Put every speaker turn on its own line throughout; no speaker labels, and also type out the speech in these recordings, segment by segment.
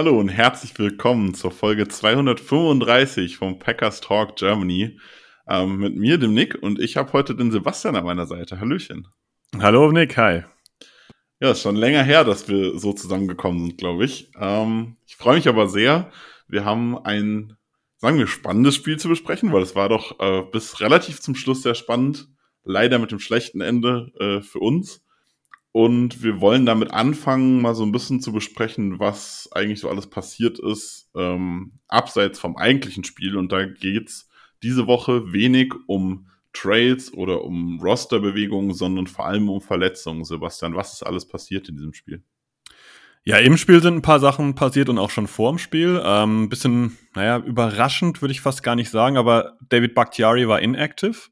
Hallo und herzlich willkommen zur Folge 235 vom Packers Talk Germany. Ähm, mit mir, dem Nick, und ich habe heute den Sebastian an meiner Seite. Hallöchen.
Hallo Nick, hi.
Ja, ist schon länger her, dass wir so zusammengekommen sind, glaube ich. Ähm, ich freue mich aber sehr. Wir haben ein, sagen wir, spannendes Spiel zu besprechen, weil es war doch äh, bis relativ zum Schluss sehr spannend. Leider mit dem schlechten Ende äh, für uns. Und wir wollen damit anfangen, mal so ein bisschen zu besprechen, was eigentlich so alles passiert ist, ähm, abseits vom eigentlichen Spiel. Und da geht's diese Woche wenig um Trades oder um Rosterbewegungen, sondern vor allem um Verletzungen. Sebastian, was ist alles passiert in diesem Spiel?
Ja, im Spiel sind ein paar Sachen passiert und auch schon vor dem Spiel. Ähm, bisschen, naja, überraschend würde ich fast gar nicht sagen, aber David Bakhtiari war inactive.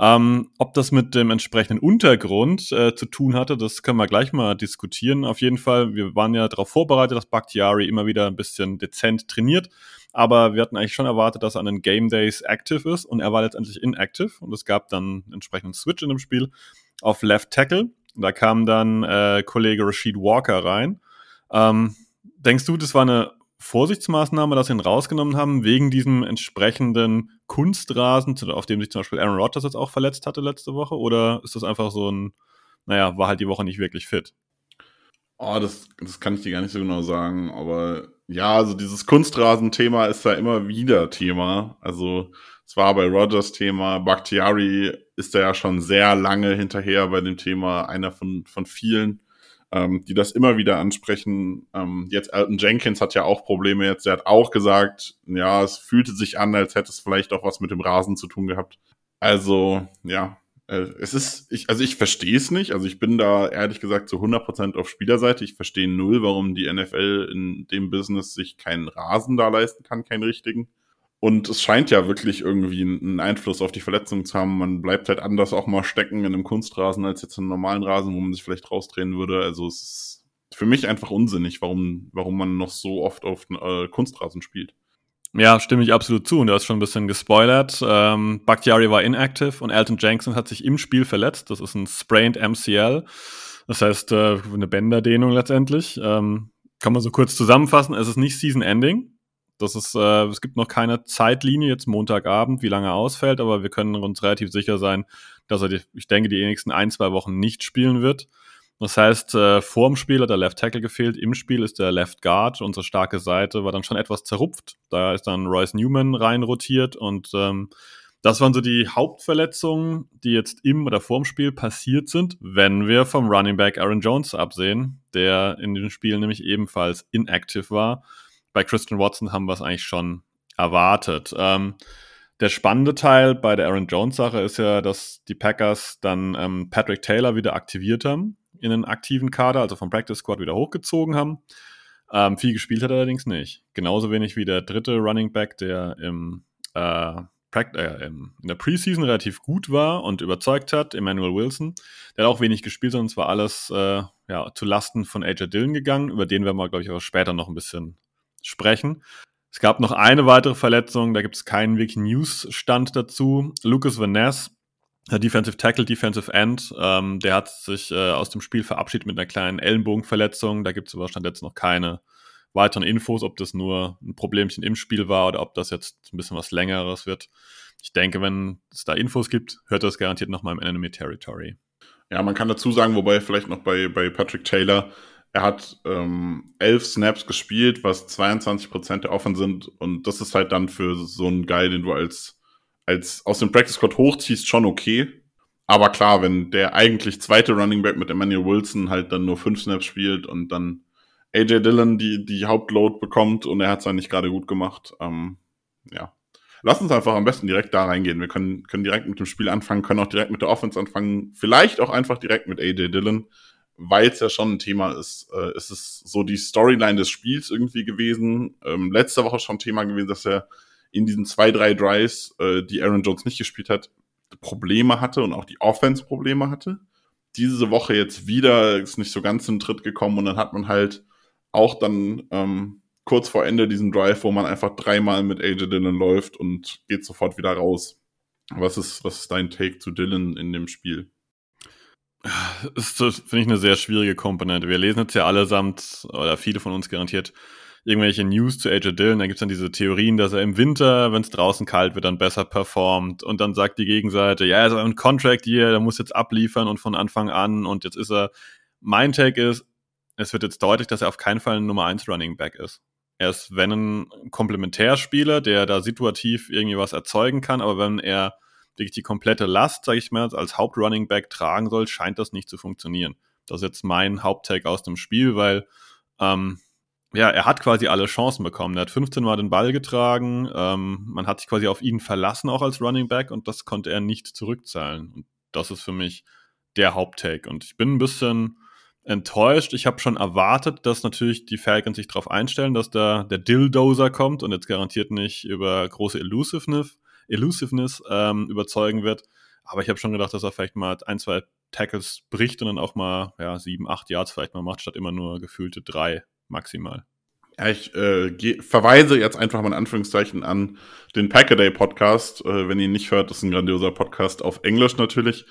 Ähm, ob das mit dem entsprechenden Untergrund äh, zu tun hatte, das können wir gleich mal diskutieren. Auf jeden Fall, wir waren ja darauf vorbereitet, dass Bakhtiari immer wieder ein bisschen dezent trainiert. Aber wir hatten eigentlich schon erwartet, dass er an den Game Days active ist und er war letztendlich inactive. Und es gab dann einen entsprechenden Switch in dem Spiel auf Left Tackle. Da kam dann äh, Kollege Rashid Walker rein. Ähm, denkst du, das war eine Vorsichtsmaßnahme, dass sie ihn rausgenommen haben, wegen diesem entsprechenden Kunstrasen, auf dem sich zum Beispiel Aaron Rodgers jetzt auch verletzt hatte letzte Woche? Oder ist das einfach so ein, naja, war halt die Woche nicht wirklich fit?
Oh, das, das kann ich dir gar nicht so genau sagen, aber ja, also dieses Kunstrasen-Thema ist da immer wieder Thema. Also es war bei Rogers Thema, Bakhtiari ist da ja schon sehr lange hinterher bei dem Thema, einer von, von vielen, ähm, die das immer wieder ansprechen. Ähm, jetzt Elton Jenkins hat ja auch Probleme jetzt, der hat auch gesagt, ja, es fühlte sich an, als hätte es vielleicht auch was mit dem Rasen zu tun gehabt. Also, ja, äh, es ist, ich, also ich verstehe es nicht. Also ich bin da ehrlich gesagt zu 100% auf Spielerseite. Ich verstehe null, warum die NFL in dem Business sich keinen Rasen da leisten kann, keinen richtigen. Und es scheint ja wirklich irgendwie einen Einfluss auf die Verletzung zu haben. Man bleibt halt anders auch mal stecken in einem Kunstrasen als jetzt in einem normalen Rasen, wo man sich vielleicht rausdrehen würde. Also es ist für mich einfach unsinnig, warum, warum man noch so oft auf äh, Kunstrasen spielt.
Ja, stimme ich absolut zu. Und du hast schon ein bisschen gespoilert. Ähm, Bakhtiari war inactive und Elton Jenkins hat sich im Spiel verletzt. Das ist ein Sprained MCL. Das heißt, äh, eine Bänderdehnung letztendlich. Ähm, kann man so kurz zusammenfassen. Es ist nicht Season Ending. Das ist, äh, es gibt noch keine Zeitlinie jetzt Montagabend, wie lange er ausfällt, aber wir können uns relativ sicher sein, dass er, die, ich denke, die nächsten ein, zwei Wochen nicht spielen wird. Das heißt, äh, vor dem Spiel hat der Left Tackle gefehlt, im Spiel ist der Left Guard, unsere starke Seite war dann schon etwas zerrupft. Da ist dann Royce Newman rein rotiert und ähm, das waren so die Hauptverletzungen, die jetzt im oder vor dem Spiel passiert sind, wenn wir vom Running Back Aaron Jones absehen, der in dem Spiel nämlich ebenfalls inactive war. Bei Christian Watson haben wir es eigentlich schon erwartet. Ähm, der spannende Teil bei der Aaron Jones-Sache ist ja, dass die Packers dann ähm, Patrick Taylor wieder aktiviert haben in den aktiven Kader, also vom Practice Squad wieder hochgezogen haben. Ähm, viel gespielt hat er allerdings nicht. Genauso wenig wie der dritte Running Back, der im, äh, äh, im, in der Preseason relativ gut war und überzeugt hat, Emmanuel Wilson. Der hat auch wenig gespielt, sondern es war alles äh, ja, zu Lasten von AJ Dillon gegangen. Über den werden wir, glaube ich, aber später noch ein bisschen sprechen. Es gab noch eine weitere Verletzung, da gibt es keinen wirklichen News-Stand dazu. Lucas Van Defensive Tackle, Defensive End, ähm, der hat sich äh, aus dem Spiel verabschiedet mit einer kleinen Ellenbogenverletzung. Da gibt es aber Stand jetzt noch keine weiteren Infos, ob das nur ein Problemchen im Spiel war oder ob das jetzt ein bisschen was Längeres wird. Ich denke, wenn es da Infos gibt, hört das garantiert noch mal im Enemy Territory.
Ja, man kann dazu sagen, wobei vielleicht noch bei, bei Patrick Taylor, er hat ähm, elf Snaps gespielt, was 22% der Offen sind. Und das ist halt dann für so einen Guy, den du als, als aus dem Practice Squad hochziehst, schon okay. Aber klar, wenn der eigentlich zweite Running Back mit Emmanuel Wilson halt dann nur fünf Snaps spielt und dann AJ Dillon die, die Hauptload bekommt und er hat es dann nicht gerade gut gemacht, ähm, ja. Lass uns einfach am besten direkt da reingehen. Wir können, können direkt mit dem Spiel anfangen, können auch direkt mit der Offense anfangen, vielleicht auch einfach direkt mit AJ Dillon weil es ja schon ein Thema ist, äh, ist es so die Storyline des Spiels irgendwie gewesen. Ähm, letzte Woche schon Thema gewesen, dass er in diesen zwei, drei Drives, äh, die Aaron Jones nicht gespielt hat, Probleme hatte und auch die Offense Probleme hatte. Diese Woche jetzt wieder ist nicht so ganz in den Tritt gekommen und dann hat man halt auch dann ähm, kurz vor Ende diesen Drive, wo man einfach dreimal mit AJ Dillon läuft und geht sofort wieder raus. Was ist, was ist dein Take zu Dillon in dem Spiel?
Das ist, finde ich, eine sehr schwierige Komponente. Wir lesen jetzt ja allesamt, oder viele von uns garantiert, irgendwelche News zu AJ Dillon. Da gibt es dann diese Theorien, dass er im Winter, wenn es draußen kalt wird, dann besser performt. Und dann sagt die Gegenseite, ja, er ist ein Contract hier, der muss jetzt abliefern und von Anfang an. Und jetzt ist er. Mein Take ist, es wird jetzt deutlich, dass er auf keinen Fall ein Nummer 1 Running Back ist. Er ist, wenn ein Komplementärspieler, der da situativ irgendwie was erzeugen kann, aber wenn er wirklich die komplette Last, sage ich mal, als Hauptrunning Back tragen soll, scheint das nicht zu funktionieren. Das ist jetzt mein Haupttake aus dem Spiel, weil ähm, ja, er hat quasi alle Chancen bekommen. Er hat 15 Mal den Ball getragen, ähm, man hat sich quasi auf ihn verlassen, auch als Running Back, und das konnte er nicht zurückzahlen. Und das ist für mich der Haupttake. Und ich bin ein bisschen enttäuscht. Ich habe schon erwartet, dass natürlich die Falcons sich darauf einstellen, dass da der Dilldozer kommt und jetzt garantiert nicht über große Elusiveness, Elusiveness ähm, überzeugen wird. Aber ich habe schon gedacht, dass er vielleicht mal ein, zwei Tackles bricht und dann auch mal ja, sieben, acht Yards vielleicht mal macht, statt immer nur gefühlte drei maximal.
Ja, ich äh, verweise jetzt einfach mal in Anführungszeichen an den Packaday Podcast. Äh, wenn ihr ihn nicht hört, das ist ein grandioser Podcast auf Englisch natürlich.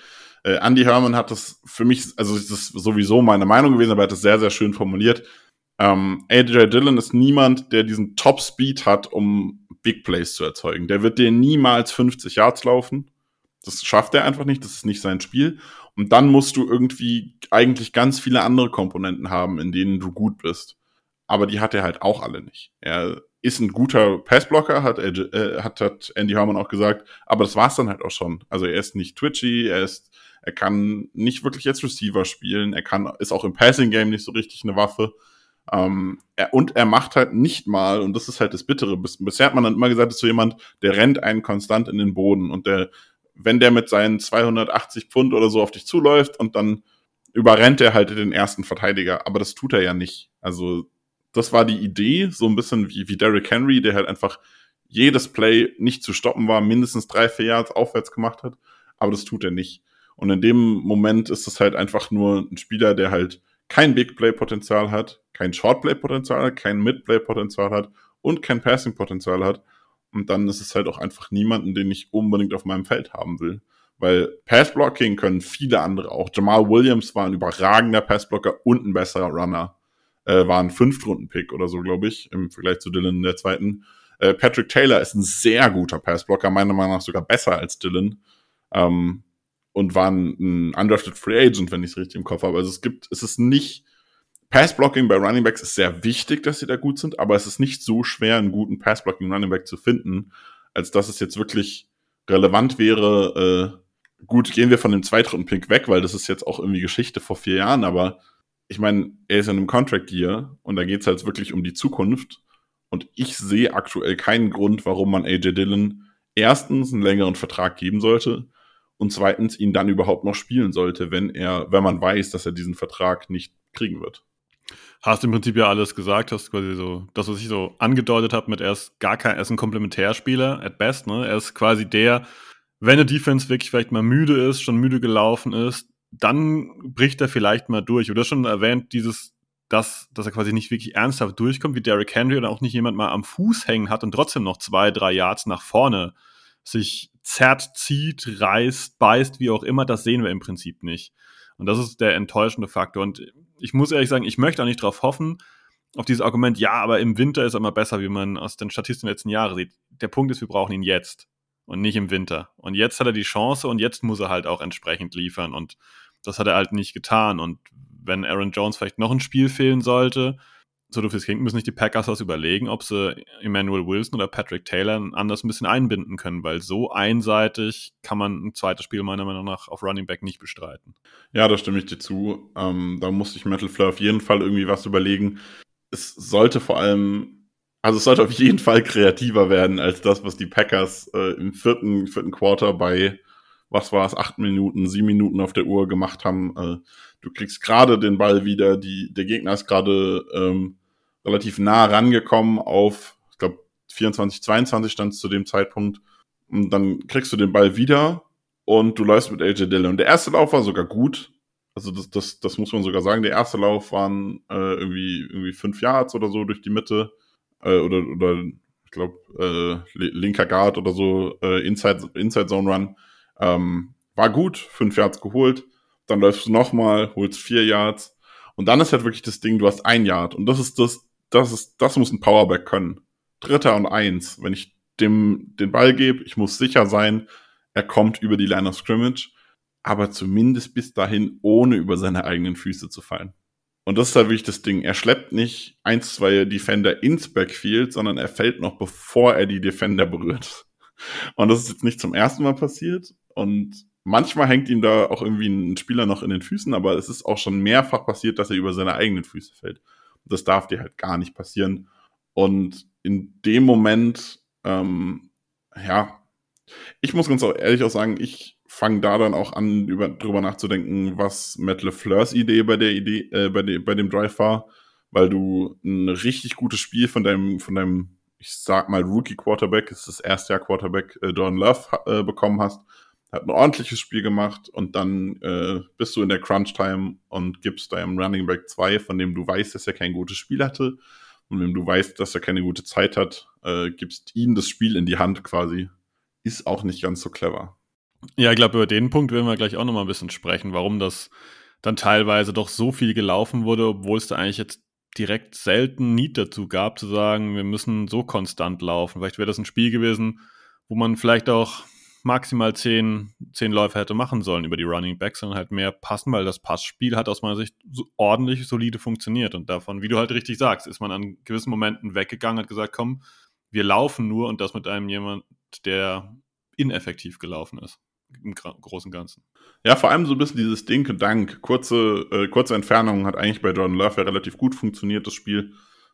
Äh, Andy Herman hat das für mich, also das ist sowieso meine Meinung gewesen, aber er hat das sehr, sehr schön formuliert. Ähm, AJ Dillon ist niemand, der diesen Top Speed hat, um Big Plays zu erzeugen. Der wird dir niemals 50 Yards laufen. Das schafft er einfach nicht, das ist nicht sein Spiel. Und dann musst du irgendwie eigentlich ganz viele andere Komponenten haben, in denen du gut bist. Aber die hat er halt auch alle nicht. Er ist ein guter Passblocker, hat, äh, hat, hat Andy Herman auch gesagt, aber das war's dann halt auch schon. Also er ist nicht twitchy, er ist, er kann nicht wirklich als Receiver spielen, er kann, ist auch im Passing Game nicht so richtig eine Waffe. Ähm, er, und er macht halt nicht mal, und das ist halt das Bittere, bis, bisher hat man dann immer gesagt, ist so jemand, der rennt einen konstant in den Boden und der wenn der mit seinen 280 Pfund oder so auf dich zuläuft und dann überrennt er halt den ersten Verteidiger. Aber das tut er ja nicht. Also, das war die Idee, so ein bisschen wie, wie Derrick Henry, der halt einfach jedes Play nicht zu stoppen war, mindestens drei, vier Yards aufwärts gemacht hat. Aber das tut er nicht. Und in dem Moment ist es halt einfach nur ein Spieler, der halt kein Big Play Potenzial hat, kein Short Play Potenzial hat, kein Mid Play Potenzial hat und kein Passing Potenzial hat. Und dann ist es halt auch einfach niemanden, den ich unbedingt auf meinem Feld haben will. Weil Passblocking können viele andere auch. Jamal Williams war ein überragender Passblocker und ein besserer Runner. Äh, war ein Fünftrunden-Pick oder so, glaube ich, im Vergleich zu Dylan in der zweiten. Äh, Patrick Taylor ist ein sehr guter Passblocker, meiner Meinung nach sogar besser als Dylan. Ähm, und war ein, undrafted Free Agent, wenn ich es richtig im Kopf habe. Also es gibt, es ist nicht Passblocking bei Running Backs ist sehr wichtig, dass sie da gut sind, aber es ist nicht so schwer, einen guten Passblocking Running Back zu finden, als dass es jetzt wirklich relevant wäre. Äh, gut, gehen wir von dem Zweitrunden-Pick weg, weil das ist jetzt auch irgendwie Geschichte vor vier Jahren, aber ich meine, er ist in einem Contract Year und da geht es halt wirklich um die Zukunft. Und ich sehe aktuell keinen Grund, warum man AJ Dillon erstens einen längeren Vertrag geben sollte und zweitens ihn dann überhaupt noch spielen sollte, wenn er, wenn man weiß, dass er diesen Vertrag nicht kriegen wird.
Hast im Prinzip ja alles gesagt, hast quasi so, das, was ich so angedeutet habe, mit er ist gar kein, er ist ein Komplementärspieler, at best, ne? Er ist quasi der, wenn eine Defense wirklich vielleicht mal müde ist, schon müde gelaufen ist, dann bricht er vielleicht mal durch. Du hast schon erwähnt, dieses, dass, dass er quasi nicht wirklich ernsthaft durchkommt, wie Derrick Henry oder auch nicht jemand mal am Fuß hängen hat und trotzdem noch zwei, drei Yards nach vorne sich zerrt, zieht, reißt, beißt, wie auch immer, das sehen wir im Prinzip nicht. Und das ist der enttäuschende Faktor. Und ich muss ehrlich sagen, ich möchte auch nicht darauf hoffen, auf dieses Argument, ja, aber im Winter ist er immer besser, wie man aus den Statistiken der letzten Jahre sieht. Der Punkt ist, wir brauchen ihn jetzt und nicht im Winter. Und jetzt hat er die Chance und jetzt muss er halt auch entsprechend liefern. Und das hat er halt nicht getan. Und wenn Aaron Jones vielleicht noch ein Spiel fehlen sollte, so doof es klingt, müssen nicht die Packers was überlegen, ob sie Emmanuel Wilson oder Patrick Taylor anders ein bisschen einbinden können, weil so einseitig kann man ein zweites Spiel meiner Meinung nach auf Running Back nicht bestreiten.
Ja, da stimme ich dir zu. Ähm, da muss sich Metal Fleur auf jeden Fall irgendwie was überlegen. Es sollte vor allem, also es sollte auf jeden Fall kreativer werden als das, was die Packers äh, im vierten, vierten Quarter bei, was war es, acht Minuten, sieben Minuten auf der Uhr gemacht haben. Äh, du kriegst gerade den Ball wieder, die, der Gegner ist gerade ähm, relativ nah rangekommen auf, ich glaube, 24, 22 stand zu dem Zeitpunkt. Und dann kriegst du den Ball wieder und du läufst mit AJ Dillon. Und der erste Lauf war sogar gut. Also das, das, das muss man sogar sagen. Der erste Lauf waren äh, irgendwie, irgendwie fünf Yards oder so durch die Mitte. Äh, oder, oder ich glaube, äh, linker Guard oder so, äh, Inside, Inside Zone Run. Ähm, war gut, fünf Yards geholt. Dann läufst du nochmal, holst vier Yards. Und dann ist halt wirklich das Ding, du hast ein Yard. Und das ist das, das ist, das muss ein Powerback können. Dritter und eins. Wenn ich dem den Ball gebe, ich muss sicher sein, er kommt über die Line of Scrimmage, aber zumindest bis dahin, ohne über seine eigenen Füße zu fallen. Und das ist halt wirklich das Ding. Er schleppt nicht eins, zwei Defender ins Backfield, sondern er fällt noch, bevor er die Defender berührt. Und das ist jetzt nicht zum ersten Mal passiert. Und manchmal hängt ihm da auch irgendwie ein Spieler noch in den Füßen, aber es ist auch schon mehrfach passiert, dass er über seine eigenen Füße fällt. Das darf dir halt gar nicht passieren. Und in dem Moment, ähm, ja, ich muss ganz ehrlich auch sagen, ich fange da dann auch an, über, drüber nachzudenken, was Matt LeFleurs Idee bei der Idee, äh, bei, de, bei dem Drive war, weil du ein richtig gutes Spiel von deinem, von deinem, ich sag mal, Rookie-Quarterback, ist das erste Jahr Quarterback, äh, Don Love äh, bekommen hast, hat ein ordentliches Spiel gemacht und dann äh, bist du in der Crunch-Time und gibst deinem Running Back 2, von dem du weißt, dass er kein gutes Spiel hatte und wenn du weißt, dass er keine gute Zeit hat, äh, gibst ihm das Spiel in die Hand quasi. Ist auch nicht ganz so clever.
Ja, ich glaube, über den Punkt werden wir gleich auch nochmal ein bisschen sprechen, warum das dann teilweise doch so viel gelaufen wurde, obwohl es da eigentlich jetzt direkt selten Need dazu gab, zu sagen, wir müssen so konstant laufen. Vielleicht wäre das ein Spiel gewesen, wo man vielleicht auch maximal zehn, zehn Läufe hätte machen sollen über die Running Backs, sondern halt mehr passen, weil das Passspiel hat aus meiner Sicht so ordentlich solide funktioniert. Und davon, wie du halt richtig sagst, ist man an gewissen Momenten weggegangen, hat gesagt, komm, wir laufen nur und das mit einem jemand, der ineffektiv gelaufen ist. Im Großen und Ganzen.
Ja, vor allem so ein bisschen dieses Ding Dank. Kurze, äh, kurze Entfernung hat eigentlich bei Jordan Love ja relativ gut funktioniert, das Spiel.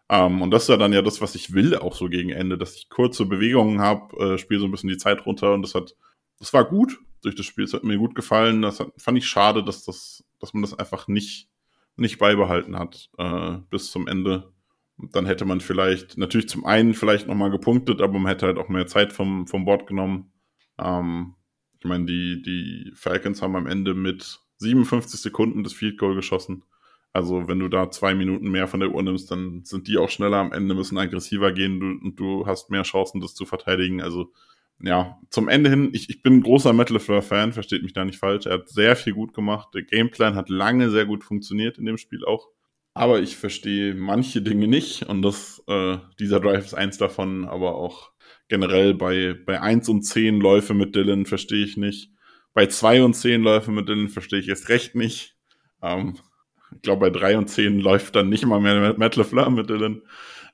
Ähm, und das ist ja dann ja das, was ich will, auch so gegen Ende, dass ich kurze Bewegungen habe, äh, spiele so ein bisschen die Zeit runter und das hat, das war gut durch das Spiel, es hat mir gut gefallen. Das hat, fand ich schade, dass das, dass man das einfach nicht, nicht beibehalten hat äh, bis zum Ende. Und dann hätte man vielleicht, natürlich zum einen vielleicht nochmal gepunktet, aber man hätte halt auch mehr Zeit vom, vom Board genommen. Ähm, ich meine, die, die Falcons haben am Ende mit 57 Sekunden das Field Goal geschossen. Also wenn du da zwei Minuten mehr von der Uhr nimmst, dann sind die auch schneller am Ende, müssen aggressiver gehen du, und du hast mehr Chancen, das zu verteidigen. Also ja, zum Ende hin, ich, ich bin ein großer Metal Fan, versteht mich da nicht falsch. Er hat sehr viel gut gemacht. Der Gameplan hat lange sehr gut funktioniert in dem Spiel auch. Aber ich verstehe manche Dinge nicht und das, äh, dieser Drive ist eins davon, aber auch generell bei, bei 1 und 10 Läufe mit Dylan verstehe ich nicht. Bei 2 und 10 Läufe mit Dylan verstehe ich erst recht nicht. Ähm, ich glaube, bei 3 und 10 läuft dann nicht mal mehr Matt LeFleur mit Dylan.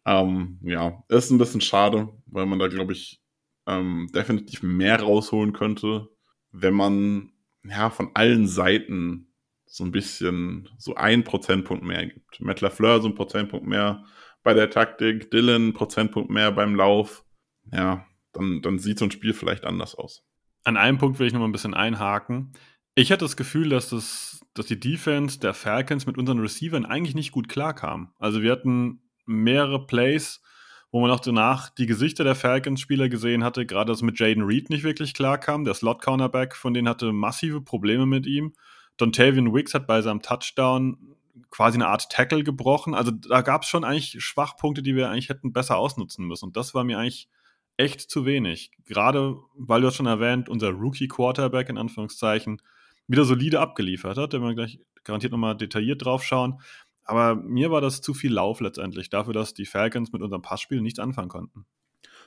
Ähm, ja, ist ein bisschen schade, weil man da, glaube ich, ähm, definitiv mehr rausholen könnte, wenn man ja von allen Seiten so ein bisschen so ein Prozentpunkt mehr gibt. Matt LaFleur so ein Prozentpunkt mehr bei der Taktik, Dylan Prozentpunkt mehr beim Lauf. Ja, dann, dann sieht so ein Spiel vielleicht anders aus.
An einem Punkt will ich noch mal ein bisschen einhaken. Ich hatte das Gefühl, dass, das, dass die Defense der Falcons mit unseren Receivern eigentlich nicht gut klarkam. Also wir hatten mehrere Plays, wo man auch danach die Gesichter der Falcons-Spieler gesehen hatte, gerade dass mit Jaden Reed nicht wirklich klarkam. Der Slot-Cornerback von denen hatte massive Probleme mit ihm. Dontavian Wicks hat bei seinem Touchdown quasi eine Art Tackle gebrochen. Also da gab es schon eigentlich Schwachpunkte, die wir eigentlich hätten besser ausnutzen müssen. Und das war mir eigentlich echt zu wenig. Gerade, weil du hast schon erwähnt, unser Rookie-Quarterback in Anführungszeichen wieder solide abgeliefert hat. Da werden wir gleich garantiert nochmal detailliert drauf schauen. Aber mir war das zu viel Lauf letztendlich, dafür, dass die Falcons mit unserem Passspiel nichts anfangen konnten.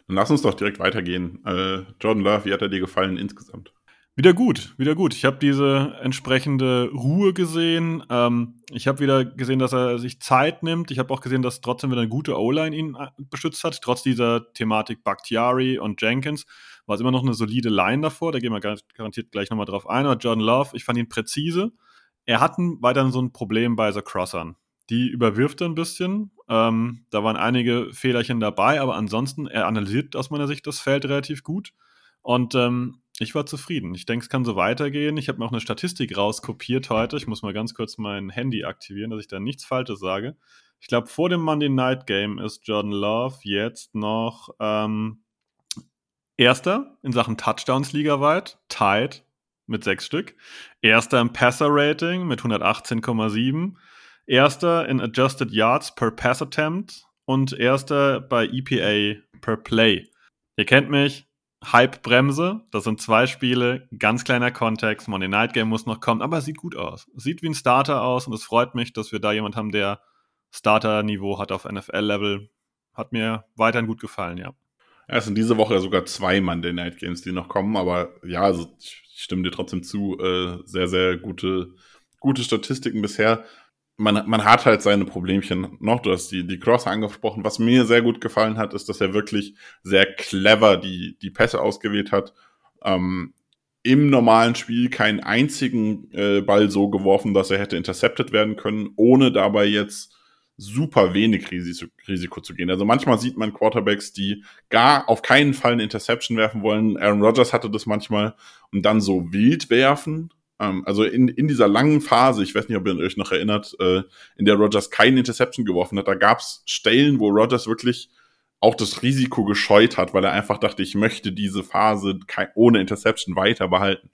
Dann lass uns doch direkt weitergehen. Äh, Jordan Love, wie hat er dir gefallen insgesamt?
Wieder gut, wieder gut. Ich habe diese entsprechende Ruhe gesehen. Ähm, ich habe wieder gesehen, dass er sich Zeit nimmt. Ich habe auch gesehen, dass trotzdem wieder eine gute O-Line ihn äh, beschützt hat. Trotz dieser Thematik Bakhtiari und Jenkins war es immer noch eine solide Line davor. Da gehen wir garantiert gleich nochmal drauf ein. Aber Jordan Love, ich fand ihn präzise. Er hat weiterhin so ein Problem bei The Crossern. Die überwirft er ein bisschen. Ähm, da waren einige Fehlerchen dabei, aber ansonsten, er analysiert aus meiner Sicht das Feld relativ gut. Und ähm, ich war zufrieden. Ich denke, es kann so weitergehen. Ich habe mir auch eine Statistik rauskopiert heute. Ich muss mal ganz kurz mein Handy aktivieren, dass ich da nichts Falsches sage. Ich glaube, vor dem Monday Night Game ist Jordan Love jetzt noch ähm, Erster in Sachen Touchdowns ligaweit, tied mit sechs Stück. Erster im Passer-Rating mit 118,7. Erster in Adjusted Yards per Pass Attempt und erster bei EPA per Play. Ihr kennt mich, Hype-Bremse. Das sind zwei Spiele, ganz kleiner Kontext. Monday Night Game muss noch kommen, aber sieht gut aus. Sieht wie ein Starter aus und es freut mich, dass wir da jemand haben, der Starter-Niveau hat auf NFL-Level. Hat mir weiterhin gut gefallen, ja.
Es sind diese Woche sogar zwei Monday Night Games, die noch kommen, aber ja, also ich stimme dir trotzdem zu. Äh, sehr, sehr gute, gute Statistiken bisher. Man, man hat halt seine Problemchen noch. Du hast die, die Cross angesprochen. Was mir sehr gut gefallen hat, ist, dass er wirklich sehr clever die, die Pässe ausgewählt hat. Ähm, Im normalen Spiel keinen einzigen äh, Ball so geworfen, dass er hätte intercepted werden können, ohne dabei jetzt super wenig Risiko, zu gehen. Also manchmal sieht man Quarterbacks, die gar auf keinen Fall eine Interception werfen wollen. Aaron Rodgers hatte das manchmal und dann so wild werfen. Ähm, also in, in dieser langen Phase, ich weiß nicht, ob ihr euch noch erinnert, äh, in der Rodgers keine Interception geworfen hat, da gab es Stellen, wo Rodgers wirklich auch das Risiko gescheut hat, weil er einfach dachte, ich möchte diese Phase ohne Interception weiter behalten.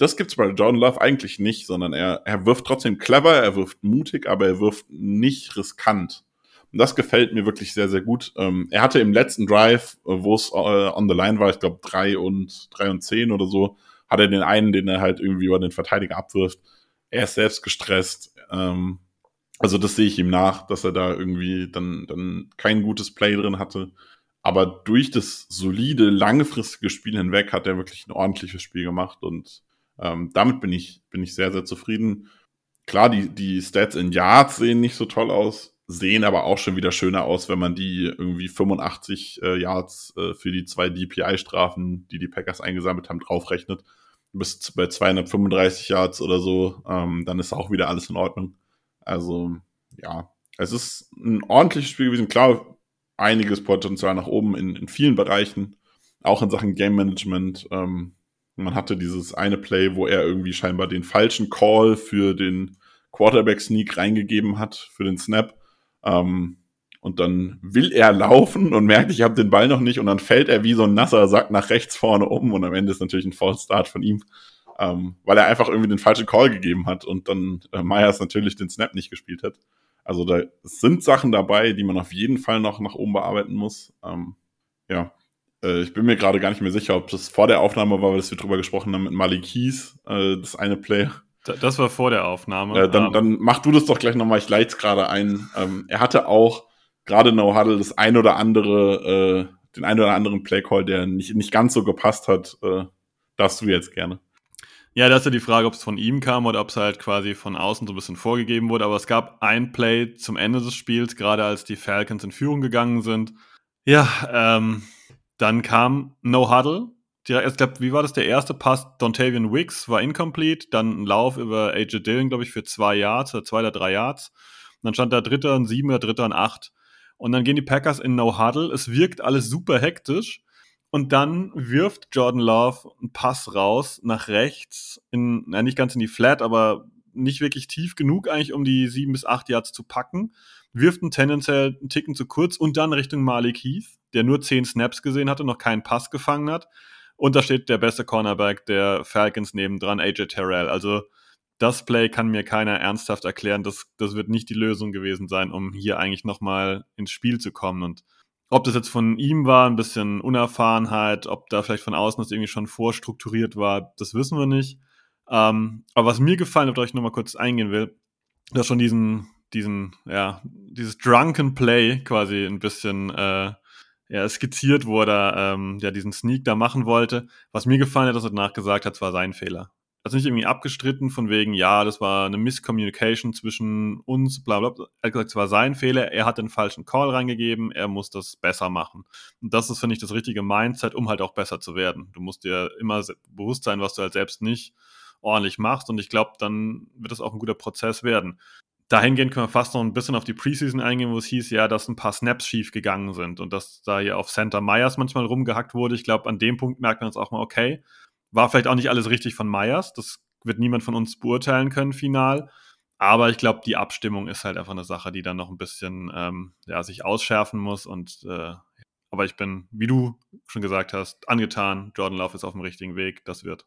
Das gibt's bei Jordan Love eigentlich nicht, sondern er, er wirft trotzdem clever, er wirft mutig, aber er wirft nicht riskant. Und das gefällt mir wirklich sehr, sehr gut. Ähm, er hatte im letzten Drive, äh, wo es äh, on the line war, ich glaube drei und drei und zehn oder so, hat er den einen, den er halt irgendwie über den Verteidiger abwirft. Er ist selbst gestresst. Ähm, also das sehe ich ihm nach, dass er da irgendwie dann, dann kein gutes Play drin hatte. Aber durch das solide, langfristige Spiel hinweg hat er wirklich ein ordentliches Spiel gemacht und ähm, damit bin ich, bin ich sehr, sehr zufrieden. Klar, die, die Stats in Yards sehen nicht so toll aus, sehen aber auch schon wieder schöner aus, wenn man die irgendwie 85 äh, Yards äh, für die zwei DPI-Strafen, die die Packers eingesammelt haben, draufrechnet. Bis bei 235 Yards oder so, ähm, dann ist auch wieder alles in Ordnung. Also, ja, es ist ein ordentliches Spiel gewesen. Klar, einiges Potenzial nach oben in, in vielen Bereichen, auch in Sachen Game Management. Ähm, man hatte dieses eine Play, wo er irgendwie scheinbar den falschen Call für den Quarterback-Sneak reingegeben hat, für den Snap. Ähm, und dann will er laufen und merkt, ich habe den Ball noch nicht und dann fällt er wie so ein nasser Sack nach rechts vorne um und am Ende ist natürlich ein False Start von ihm, ähm, weil er einfach irgendwie den falschen Call gegeben hat und dann äh, Myers natürlich den Snap nicht gespielt hat. Also da sind Sachen dabei, die man auf jeden Fall noch nach oben bearbeiten muss. Ähm, ja, äh, ich bin mir gerade gar nicht mehr sicher, ob das vor der Aufnahme war, dass wir drüber gesprochen haben mit Malik Keys, äh, das eine Play.
Das war vor der Aufnahme.
Äh, dann, dann mach du das doch gleich nochmal, ich leite es gerade ein. Ähm, er hatte auch gerade No Huddle das ein oder andere, äh, den ein oder anderen Playcall, der nicht, nicht ganz so gepasst hat. Äh, darfst du jetzt gerne.
Ja, das ist ja die Frage, ob es von ihm kam oder ob es halt quasi von außen so ein bisschen vorgegeben wurde. Aber es gab ein Play zum Ende des Spiels, gerade als die Falcons in Führung gegangen sind. Ja, ähm, dann kam No Huddle. Ich glaube, wie war das? Der erste Pass, Dontavian Wicks, war incomplete. Dann ein Lauf über AJ Dillon, glaube ich, für zwei Yards oder zwei oder drei Yards. Und dann stand da Dritter und sieben oder Dritter und acht. Und dann gehen die Packers in No Huddle. Es wirkt alles super hektisch. Und dann wirft Jordan Love einen Pass raus nach rechts, in, na, nicht ganz in die Flat, aber nicht wirklich tief genug eigentlich, um die sieben bis acht Yards zu packen. Wirft einen tendenziell einen Ticken zu kurz und dann Richtung Malik Heath der nur zehn Snaps gesehen hatte, noch keinen Pass gefangen hat. Und da steht der beste Cornerback der Falcons nebendran, AJ Terrell. Also das Play kann mir keiner ernsthaft erklären. Das, das wird nicht die Lösung gewesen sein, um hier eigentlich nochmal ins Spiel zu kommen. Und ob das jetzt von ihm war, ein bisschen Unerfahrenheit, ob da vielleicht von außen das irgendwie schon vorstrukturiert war, das wissen wir nicht. Ähm, aber was mir gefallen hat, ob ich nochmal kurz eingehen will, dass schon diesen, diesen, ja, dieses Drunken Play quasi ein bisschen äh, ja, skizziert, wo er da, ähm, ja, diesen Sneak da machen wollte. Was mir gefallen hat, dass er danach gesagt hat, war sein Fehler. Also nicht irgendwie abgestritten von wegen, ja, das war eine Misscommunication zwischen uns, bla bla. Er hat gesagt, es war sein Fehler, er hat den falschen Call reingegeben, er muss das besser machen. Und das ist, finde ich, das richtige Mindset, um halt auch besser zu werden. Du musst dir immer bewusst sein, was du halt selbst nicht ordentlich machst. Und ich glaube, dann wird das auch ein guter Prozess werden dahingehend können wir fast noch ein bisschen auf die Preseason eingehen, wo es hieß, ja, dass ein paar Snaps schief gegangen sind und dass da hier auf Center Myers manchmal rumgehackt wurde. Ich glaube, an dem Punkt merkt man jetzt auch mal, okay, war vielleicht auch nicht alles richtig von Myers. Das wird niemand von uns beurteilen können final. Aber ich glaube, die Abstimmung ist halt einfach eine Sache, die dann noch ein bisschen ähm, ja, sich ausschärfen muss. Und äh, aber ich bin, wie du schon gesagt hast, angetan. Jordan Love ist auf dem richtigen Weg. Das wird.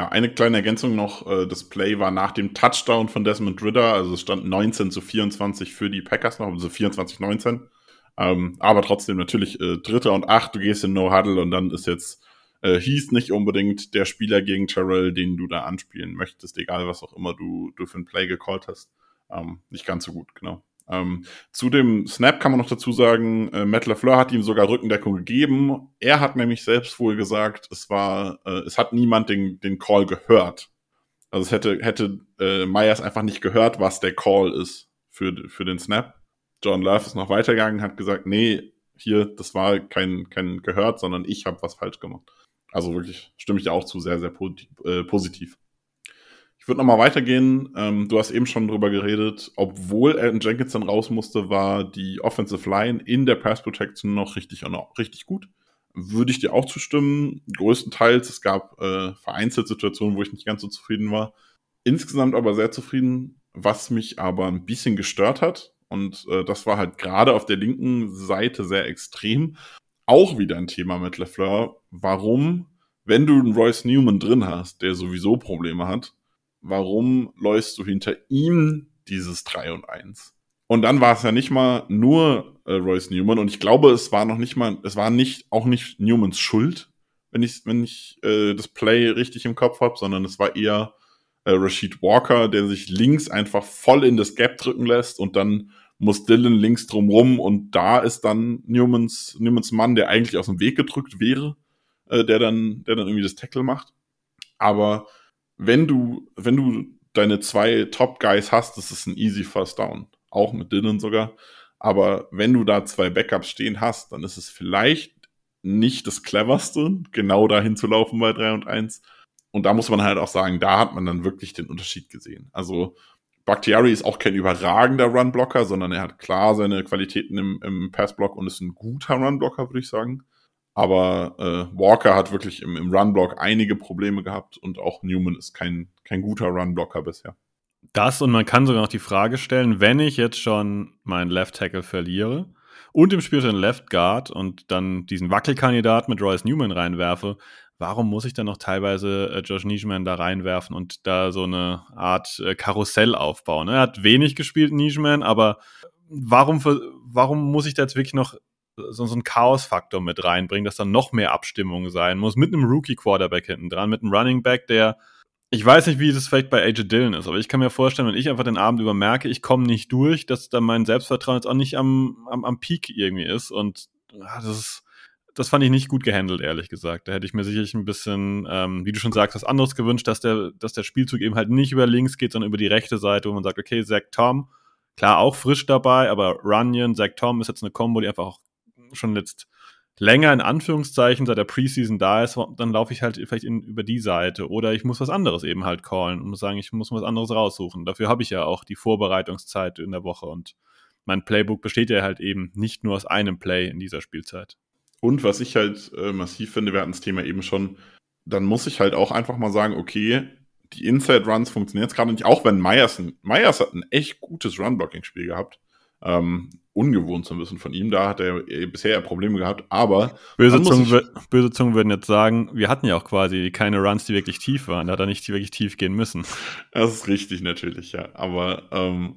Ja, eine kleine Ergänzung noch. Äh, das Play war nach dem Touchdown von Desmond Ritter. Also es stand 19 zu 24 für die Packers noch, also 24 19. Ähm, aber trotzdem natürlich äh, Dritter und Acht. Du gehst in No Huddle und dann ist jetzt äh, hieß nicht unbedingt der Spieler gegen Terrell, den du da anspielen möchtest, egal was auch immer du, du für ein Play gecallt hast. Ähm, nicht ganz so gut, genau. Ähm, zu dem Snap kann man noch dazu sagen, äh, Matt LaFleur hat ihm sogar Rückendeckung gegeben. Er hat nämlich selbst wohl gesagt, es war, äh, es hat niemand den, den Call gehört. Also es hätte, hätte äh, Myers einfach nicht gehört, was der Call ist für, für den Snap. John Love ist noch weitergegangen, hat gesagt, nee, hier, das war kein, kein gehört, sondern ich habe was falsch gemacht. Also wirklich stimme ich auch zu, sehr, sehr äh, positiv. Ich würde nochmal weitergehen. Ähm, du hast eben schon drüber geredet. Obwohl Elton Jenkins dann raus musste, war die Offensive Line in der Pass Protection noch richtig, richtig gut. Würde ich dir auch zustimmen. Größtenteils, es gab äh, vereinzelt Situationen, wo ich nicht ganz so zufrieden war. Insgesamt aber sehr zufrieden. Was mich aber ein bisschen gestört hat, und äh, das war halt gerade auf der linken Seite sehr extrem, auch wieder ein Thema mit LeFleur. Warum, wenn du einen Royce Newman drin hast, der sowieso Probleme hat, warum läufst du hinter ihm dieses 3 und 1? Und dann war es ja nicht mal nur äh, Royce Newman und ich glaube, es war noch nicht mal, es war nicht auch nicht Newmans Schuld, wenn ich wenn ich äh, das Play richtig im Kopf habe, sondern es war eher äh, Rashid Walker, der sich links einfach voll in das Gap drücken lässt und dann muss Dylan links drumrum und da ist dann Newmans Newmans Mann, der eigentlich aus dem Weg gedrückt wäre, äh, der dann der dann irgendwie das Tackle macht. Aber wenn du, wenn du deine zwei Top Guys hast, das ist ein easy First Down. Auch mit Dylan sogar. Aber wenn du da zwei Backups stehen hast, dann ist es vielleicht nicht das cleverste, genau dahin zu laufen bei 3 und 1. Und da muss man halt auch sagen, da hat man dann wirklich den Unterschied gesehen. Also Bakhtiari ist auch kein überragender Runblocker, sondern er hat klar seine Qualitäten im, im Passblock und ist ein guter Runblocker, würde ich sagen. Aber äh, Walker hat wirklich im, im Runblock einige Probleme gehabt und auch Newman ist kein, kein guter Runblocker bisher.
Das und man kann sogar noch die Frage stellen, wenn ich jetzt schon meinen Left Tackle verliere und im Spiel den Left Guard und dann diesen Wackelkandidat mit Royce Newman reinwerfe, warum muss ich dann noch teilweise äh, Josh Nijman da reinwerfen und da so eine Art äh, Karussell aufbauen? Er hat wenig gespielt, Nijman, aber warum, warum muss ich da jetzt wirklich noch so, so einen Chaos-Faktor mit reinbringen, dass dann noch mehr Abstimmung sein muss, mit einem Rookie-Quarterback hinten dran, mit einem Running Back, der ich weiß nicht, wie das vielleicht bei AJ Dillon ist, aber ich kann mir vorstellen, wenn ich einfach den Abend über merke, ich komme nicht durch, dass dann mein Selbstvertrauen jetzt auch nicht am, am, am Peak irgendwie ist. Und ja, das ist, das fand ich nicht gut gehandelt, ehrlich gesagt. Da hätte ich mir sicherlich ein bisschen, ähm, wie du schon sagst, was anderes gewünscht, dass der, dass der Spielzug eben halt nicht über links geht, sondern über die rechte Seite, wo man sagt, okay, Zach Tom, klar auch frisch dabei, aber Runyon, Zach Tom ist jetzt eine Combo, die einfach auch schon jetzt länger in Anführungszeichen seit der Preseason da ist, dann laufe ich halt vielleicht in, über die Seite oder ich muss was anderes eben halt callen und muss sagen, ich muss was anderes raussuchen. Dafür habe ich ja auch die Vorbereitungszeit in der Woche und mein Playbook besteht ja halt eben nicht nur aus einem Play in dieser Spielzeit.
Und was ich halt äh, massiv finde, wir hatten das Thema eben schon, dann muss ich halt auch einfach mal sagen, okay, die Inside Runs funktionieren jetzt gerade nicht, auch wenn Myers, Myers hat ein echt gutes Run-Blocking-Spiel gehabt. Ähm, ungewohnt zu wissen von ihm. Da hat er bisher ja Probleme gehabt, aber.
Böse Zungen, böse Zungen würden jetzt sagen, wir hatten ja auch quasi keine Runs, die wirklich tief waren. Da hat er nicht wirklich tief gehen müssen.
Das ist richtig, natürlich, ja. Aber ähm,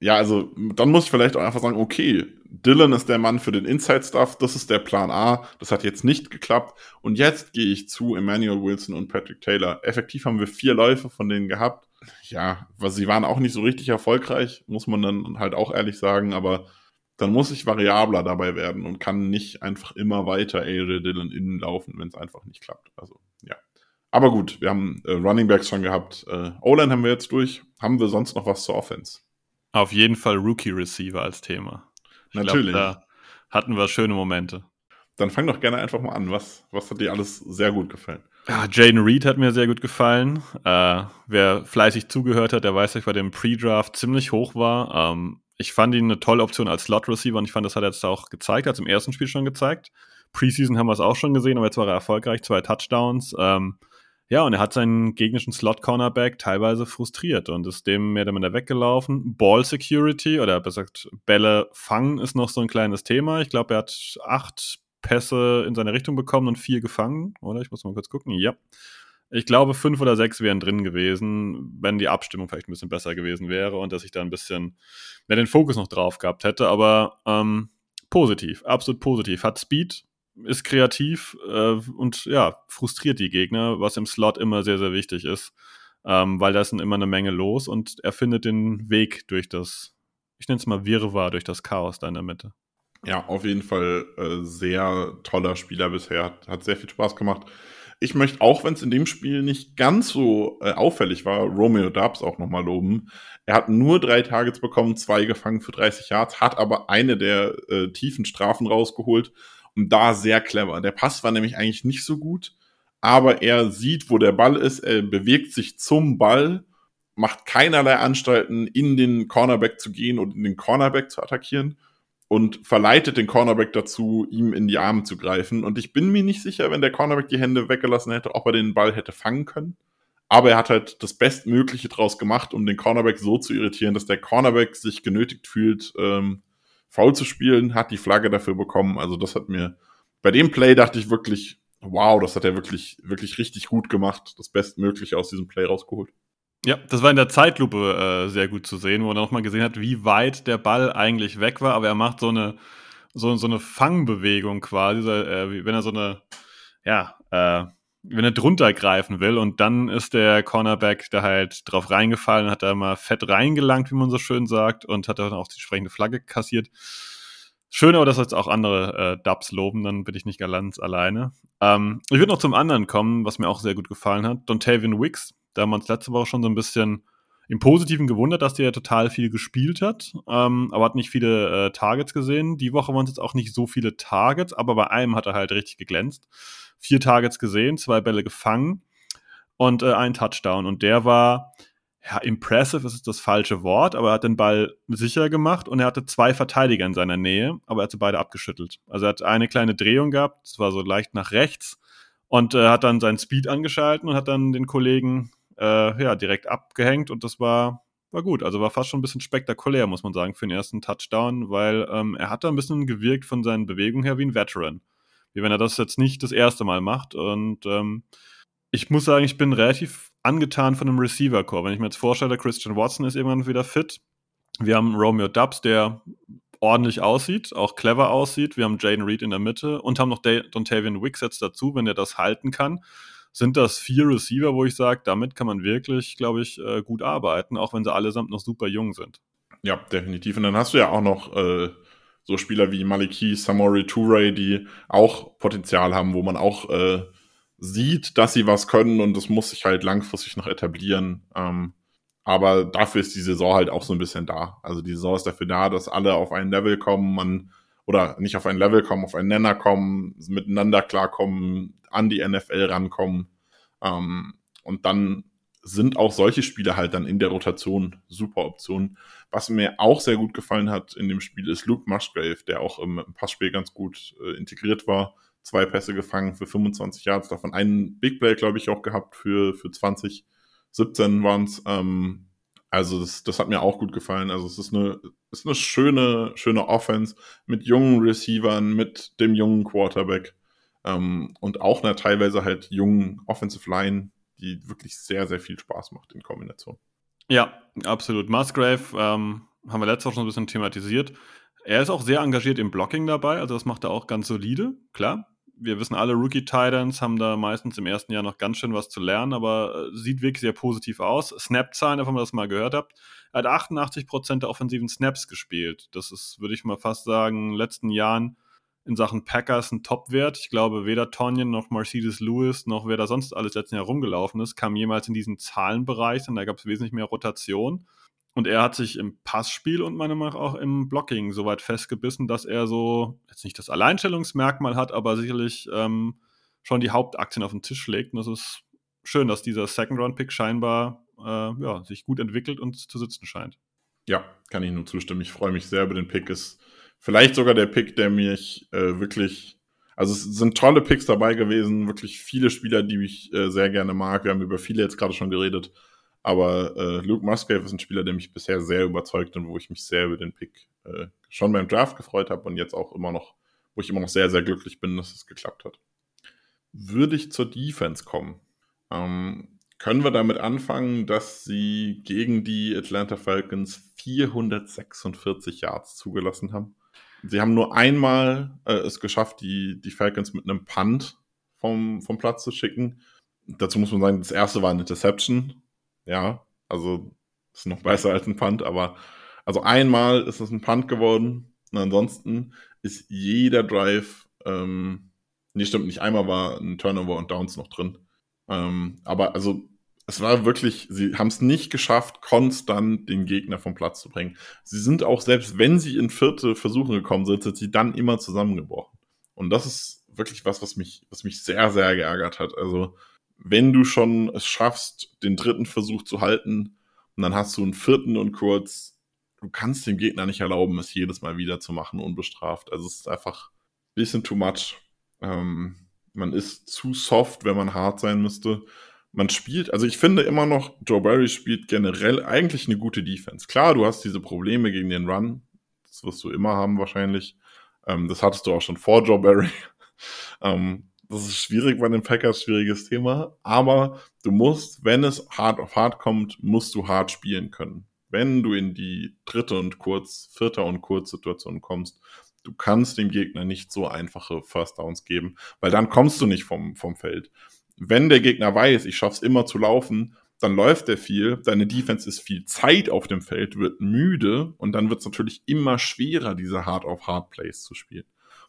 ja, also dann muss ich vielleicht auch einfach sagen, okay, Dylan ist der Mann für den Inside-Stuff, das ist der Plan A, das hat jetzt nicht geklappt und jetzt gehe ich zu Emmanuel Wilson und Patrick Taylor. Effektiv haben wir vier Läufe von denen gehabt. Ja, sie waren auch nicht so richtig erfolgreich, muss man dann halt auch ehrlich sagen, aber dann muss ich variabler dabei werden und kann nicht einfach immer weiter AJ Dillon innen laufen, wenn es einfach nicht klappt. Also, ja. Aber gut, wir haben äh, Running Backs schon gehabt. Äh, O-Line haben wir jetzt durch. Haben wir sonst noch was zur Offense?
Auf jeden Fall Rookie Receiver als Thema. Ich Natürlich. Glaub, da hatten wir schöne Momente.
Dann fang doch gerne einfach mal an. Was, was hat dir alles sehr gut gefallen?
Ja, Jaden Reed hat mir sehr gut gefallen. Äh, wer fleißig zugehört hat, der weiß, dass ich bei dem Pre-Draft ziemlich hoch war. Ähm, ich fand ihn eine tolle Option als Slot-Receiver und ich fand, das hat er jetzt auch gezeigt, hat es im ersten Spiel schon gezeigt. Preseason haben wir es auch schon gesehen, aber jetzt war er erfolgreich, zwei Touchdowns. Ähm, Ja, und er hat seinen gegnerischen Slot-Cornerback teilweise frustriert und ist dem mehr oder weniger weggelaufen. Ball Security oder besser gesagt Bälle fangen ist noch so ein kleines Thema. Ich glaube, er hat acht Pässe in seine Richtung bekommen und vier gefangen, oder? Ich muss mal kurz gucken. Ja. Ich glaube, fünf oder sechs wären drin gewesen, wenn die Abstimmung vielleicht ein bisschen besser gewesen wäre und dass ich da ein bisschen mehr den Fokus noch drauf gehabt hätte. Aber ähm, positiv, absolut positiv. Hat Speed, ist kreativ äh, und ja, frustriert die Gegner, was im Slot immer sehr, sehr wichtig ist, ähm, weil da ist immer eine Menge los und er findet den Weg durch das, ich nenne es mal Wirrwarr, durch das Chaos da in der Mitte.
Ja, auf jeden Fall äh, sehr toller Spieler bisher, hat, hat sehr viel Spaß gemacht. Ich möchte auch, wenn es in dem Spiel nicht ganz so äh, auffällig war, Romeo Dubs auch nochmal loben. Er hat nur drei Targets bekommen, zwei gefangen für 30 Yards, hat aber eine der äh, tiefen Strafen rausgeholt und da sehr clever. Der Pass war nämlich eigentlich nicht so gut, aber er sieht, wo der Ball ist, er bewegt sich zum Ball, macht keinerlei Anstalten, in den Cornerback zu gehen und in den Cornerback zu attackieren und verleitet den Cornerback dazu, ihm in die Arme zu greifen. Und ich bin mir nicht sicher, wenn der Cornerback die Hände weggelassen hätte, ob er den Ball hätte fangen können. Aber er hat halt das Bestmögliche draus gemacht, um den Cornerback so zu irritieren, dass der Cornerback sich genötigt fühlt, ähm, faul zu spielen, hat die Flagge dafür bekommen. Also das hat mir, bei dem Play dachte ich wirklich, wow, das hat er wirklich, wirklich richtig gut gemacht. Das Bestmögliche aus diesem Play rausgeholt.
Ja, das war in der Zeitlupe äh, sehr gut zu sehen, wo man nochmal gesehen hat, wie weit der Ball eigentlich weg war, aber er macht so eine, so, so eine Fangbewegung quasi, äh, wenn er so eine, ja, äh, wenn er drunter greifen will und dann ist der Cornerback da halt drauf reingefallen, hat da mal fett reingelangt, wie man so schön sagt, und hat dann auch die entsprechende Flagge kassiert. Schön, aber dass jetzt auch andere äh, Dubs loben, dann bin ich nicht ganz alleine. Ähm, ich würde noch zum anderen kommen, was mir auch sehr gut gefallen hat. Dontavian Wicks, da haben wir uns letzte Woche schon so ein bisschen im Positiven gewundert, dass der total viel gespielt hat, ähm, aber hat nicht viele äh, Targets gesehen. Die Woche waren es jetzt auch nicht so viele Targets, aber bei einem hat er halt richtig geglänzt. Vier Targets gesehen, zwei Bälle gefangen und äh, ein Touchdown. Und der war, ja, impressive ist das falsche Wort, aber er hat den Ball sicher gemacht und er hatte zwei Verteidiger in seiner Nähe, aber er hat sie beide abgeschüttelt. Also er hat eine kleine Drehung gehabt, das war so leicht nach rechts und äh, hat dann seinen Speed angeschalten und hat dann den Kollegen äh, ja, direkt abgehängt und das war, war gut. Also war fast schon ein bisschen spektakulär, muss man sagen, für den ersten Touchdown, weil ähm, er hat da ein bisschen gewirkt von seinen Bewegungen her wie ein Veteran. Wie wenn er das jetzt nicht das erste Mal macht und ähm, ich muss sagen, ich bin relativ angetan von einem Receiver-Core. Wenn ich mir jetzt vorstelle, Christian Watson ist irgendwann wieder fit. Wir haben Romeo Dubs, der ordentlich aussieht, auch clever aussieht. Wir haben Jaden Reed in der Mitte und haben noch Dontavian Wicks jetzt dazu, wenn er das halten kann. Sind das vier Receiver, wo ich sage, damit kann man wirklich, glaube ich, äh, gut arbeiten, auch wenn sie allesamt noch super jung sind.
Ja, definitiv. Und dann hast du ja auch noch äh, so Spieler wie Maliki, Samori Toure, die auch Potenzial haben, wo man auch äh, sieht, dass sie was können und das muss sich halt langfristig noch etablieren. Ähm, aber dafür ist die Saison halt auch so ein bisschen da. Also die Saison ist dafür da, dass alle auf ein Level kommen, man oder nicht auf ein Level kommen, auf einen Nenner kommen, miteinander klarkommen, an die NFL rankommen. Ähm, und dann sind auch solche Spiele halt dann in der Rotation super Optionen. Was mir auch sehr gut gefallen hat in dem Spiel ist Luke Musgrave, der auch im Passspiel ganz gut äh, integriert war zwei Pässe gefangen für 25 Yards, davon einen Big Play, glaube ich, auch gehabt für, für 20. 17 waren es. Ähm, also das, das hat mir auch gut gefallen. Also es ist eine, ist eine schöne, schöne Offense mit jungen Receivern, mit dem jungen Quarterback ähm, und auch einer teilweise halt jungen Offensive Line, die wirklich sehr, sehr viel Spaß macht in Kombination.
Ja, absolut. Musgrave ähm, haben wir letztes Mal schon ein bisschen thematisiert. Er ist auch sehr engagiert im Blocking dabei, also das macht er auch ganz solide, klar wir wissen alle, Rookie-Titans haben da meistens im ersten Jahr noch ganz schön was zu lernen, aber äh, sieht wirklich sehr positiv aus. Snap-Zahlen, wenn ihr das mal gehört habt, er hat 88% der offensiven Snaps gespielt. Das ist, würde ich mal fast sagen, in den letzten Jahren in Sachen Packers ein Top-Wert. Ich glaube, weder Tonyan noch Mercedes Lewis noch wer da sonst alles letzten Jahr rumgelaufen ist, kam jemals in diesen Zahlenbereich, denn da gab es wesentlich mehr Rotation. Und er hat sich im Passspiel und meiner Meinung nach auch im Blocking so weit festgebissen, dass er so jetzt nicht das Alleinstellungsmerkmal hat, aber sicherlich ähm, schon die Hauptaktien auf den Tisch legt. Und das ist schön, dass dieser Second-Round-Pick scheinbar äh, ja, sich gut entwickelt und zu sitzen scheint.
Ja, kann ich nur zustimmen. Ich freue mich sehr über den Pick. Ist vielleicht sogar der Pick, der mich äh, wirklich Also es sind tolle Picks dabei gewesen, wirklich viele Spieler, die ich äh, sehr gerne mag. Wir haben über viele jetzt gerade schon geredet. Aber äh, Luke Musgrave ist ein Spieler, der mich bisher sehr überzeugt und wo ich mich sehr über den Pick äh, schon beim Draft gefreut habe und jetzt auch immer noch, wo ich immer noch sehr, sehr glücklich bin, dass es geklappt hat. Würde ich zur Defense kommen, ähm, können wir damit anfangen, dass sie gegen die Atlanta Falcons 446 Yards zugelassen haben. Sie haben nur einmal äh, es geschafft, die, die Falcons mit einem Punt vom, vom Platz zu schicken. Dazu muss man sagen, das erste war eine Interception. Ja, also ist noch besser als ein Punt, aber also einmal ist es ein Punt geworden. Und ansonsten ist jeder Drive, ähm, nee, stimmt nicht, einmal war ein Turnover und Downs noch drin. Ähm, aber also es war wirklich, sie haben es nicht geschafft, konstant den Gegner vom Platz zu bringen. Sie sind auch, selbst wenn sie in vierte Versuche gekommen sind, sind sie dann immer zusammengebrochen. Und das ist wirklich was, was mich, was mich sehr, sehr geärgert hat. Also, wenn du schon es schaffst, den dritten Versuch zu halten, und dann hast du einen vierten und kurz, du kannst dem Gegner nicht erlauben, es jedes Mal wieder zu machen, unbestraft. Also es ist einfach ein bisschen too much. Ähm, man ist zu soft, wenn man hart sein müsste man spielt, also ich finde immer noch, Joe Barry spielt generell eigentlich eine gute Defense. Klar, du hast diese Probleme gegen den Run, das wirst du immer haben wahrscheinlich. Ähm, das hattest du auch schon vor Joe Barry. ähm, das ist schwierig bei den Packers, schwieriges Thema. Aber du musst, wenn es hart auf hart kommt, musst du hart spielen können. Wenn du in die dritte und kurz, vierte und kurz Situation kommst, du kannst dem Gegner nicht so einfache First Downs geben, weil dann kommst du nicht vom, vom Feld wenn der Gegner weiß, ich schaff's immer zu laufen, dann läuft er viel, deine Defense ist viel Zeit auf dem Feld, wird müde und dann wird es natürlich immer schwerer, diese Hard-of-Hard-Plays zu spielen.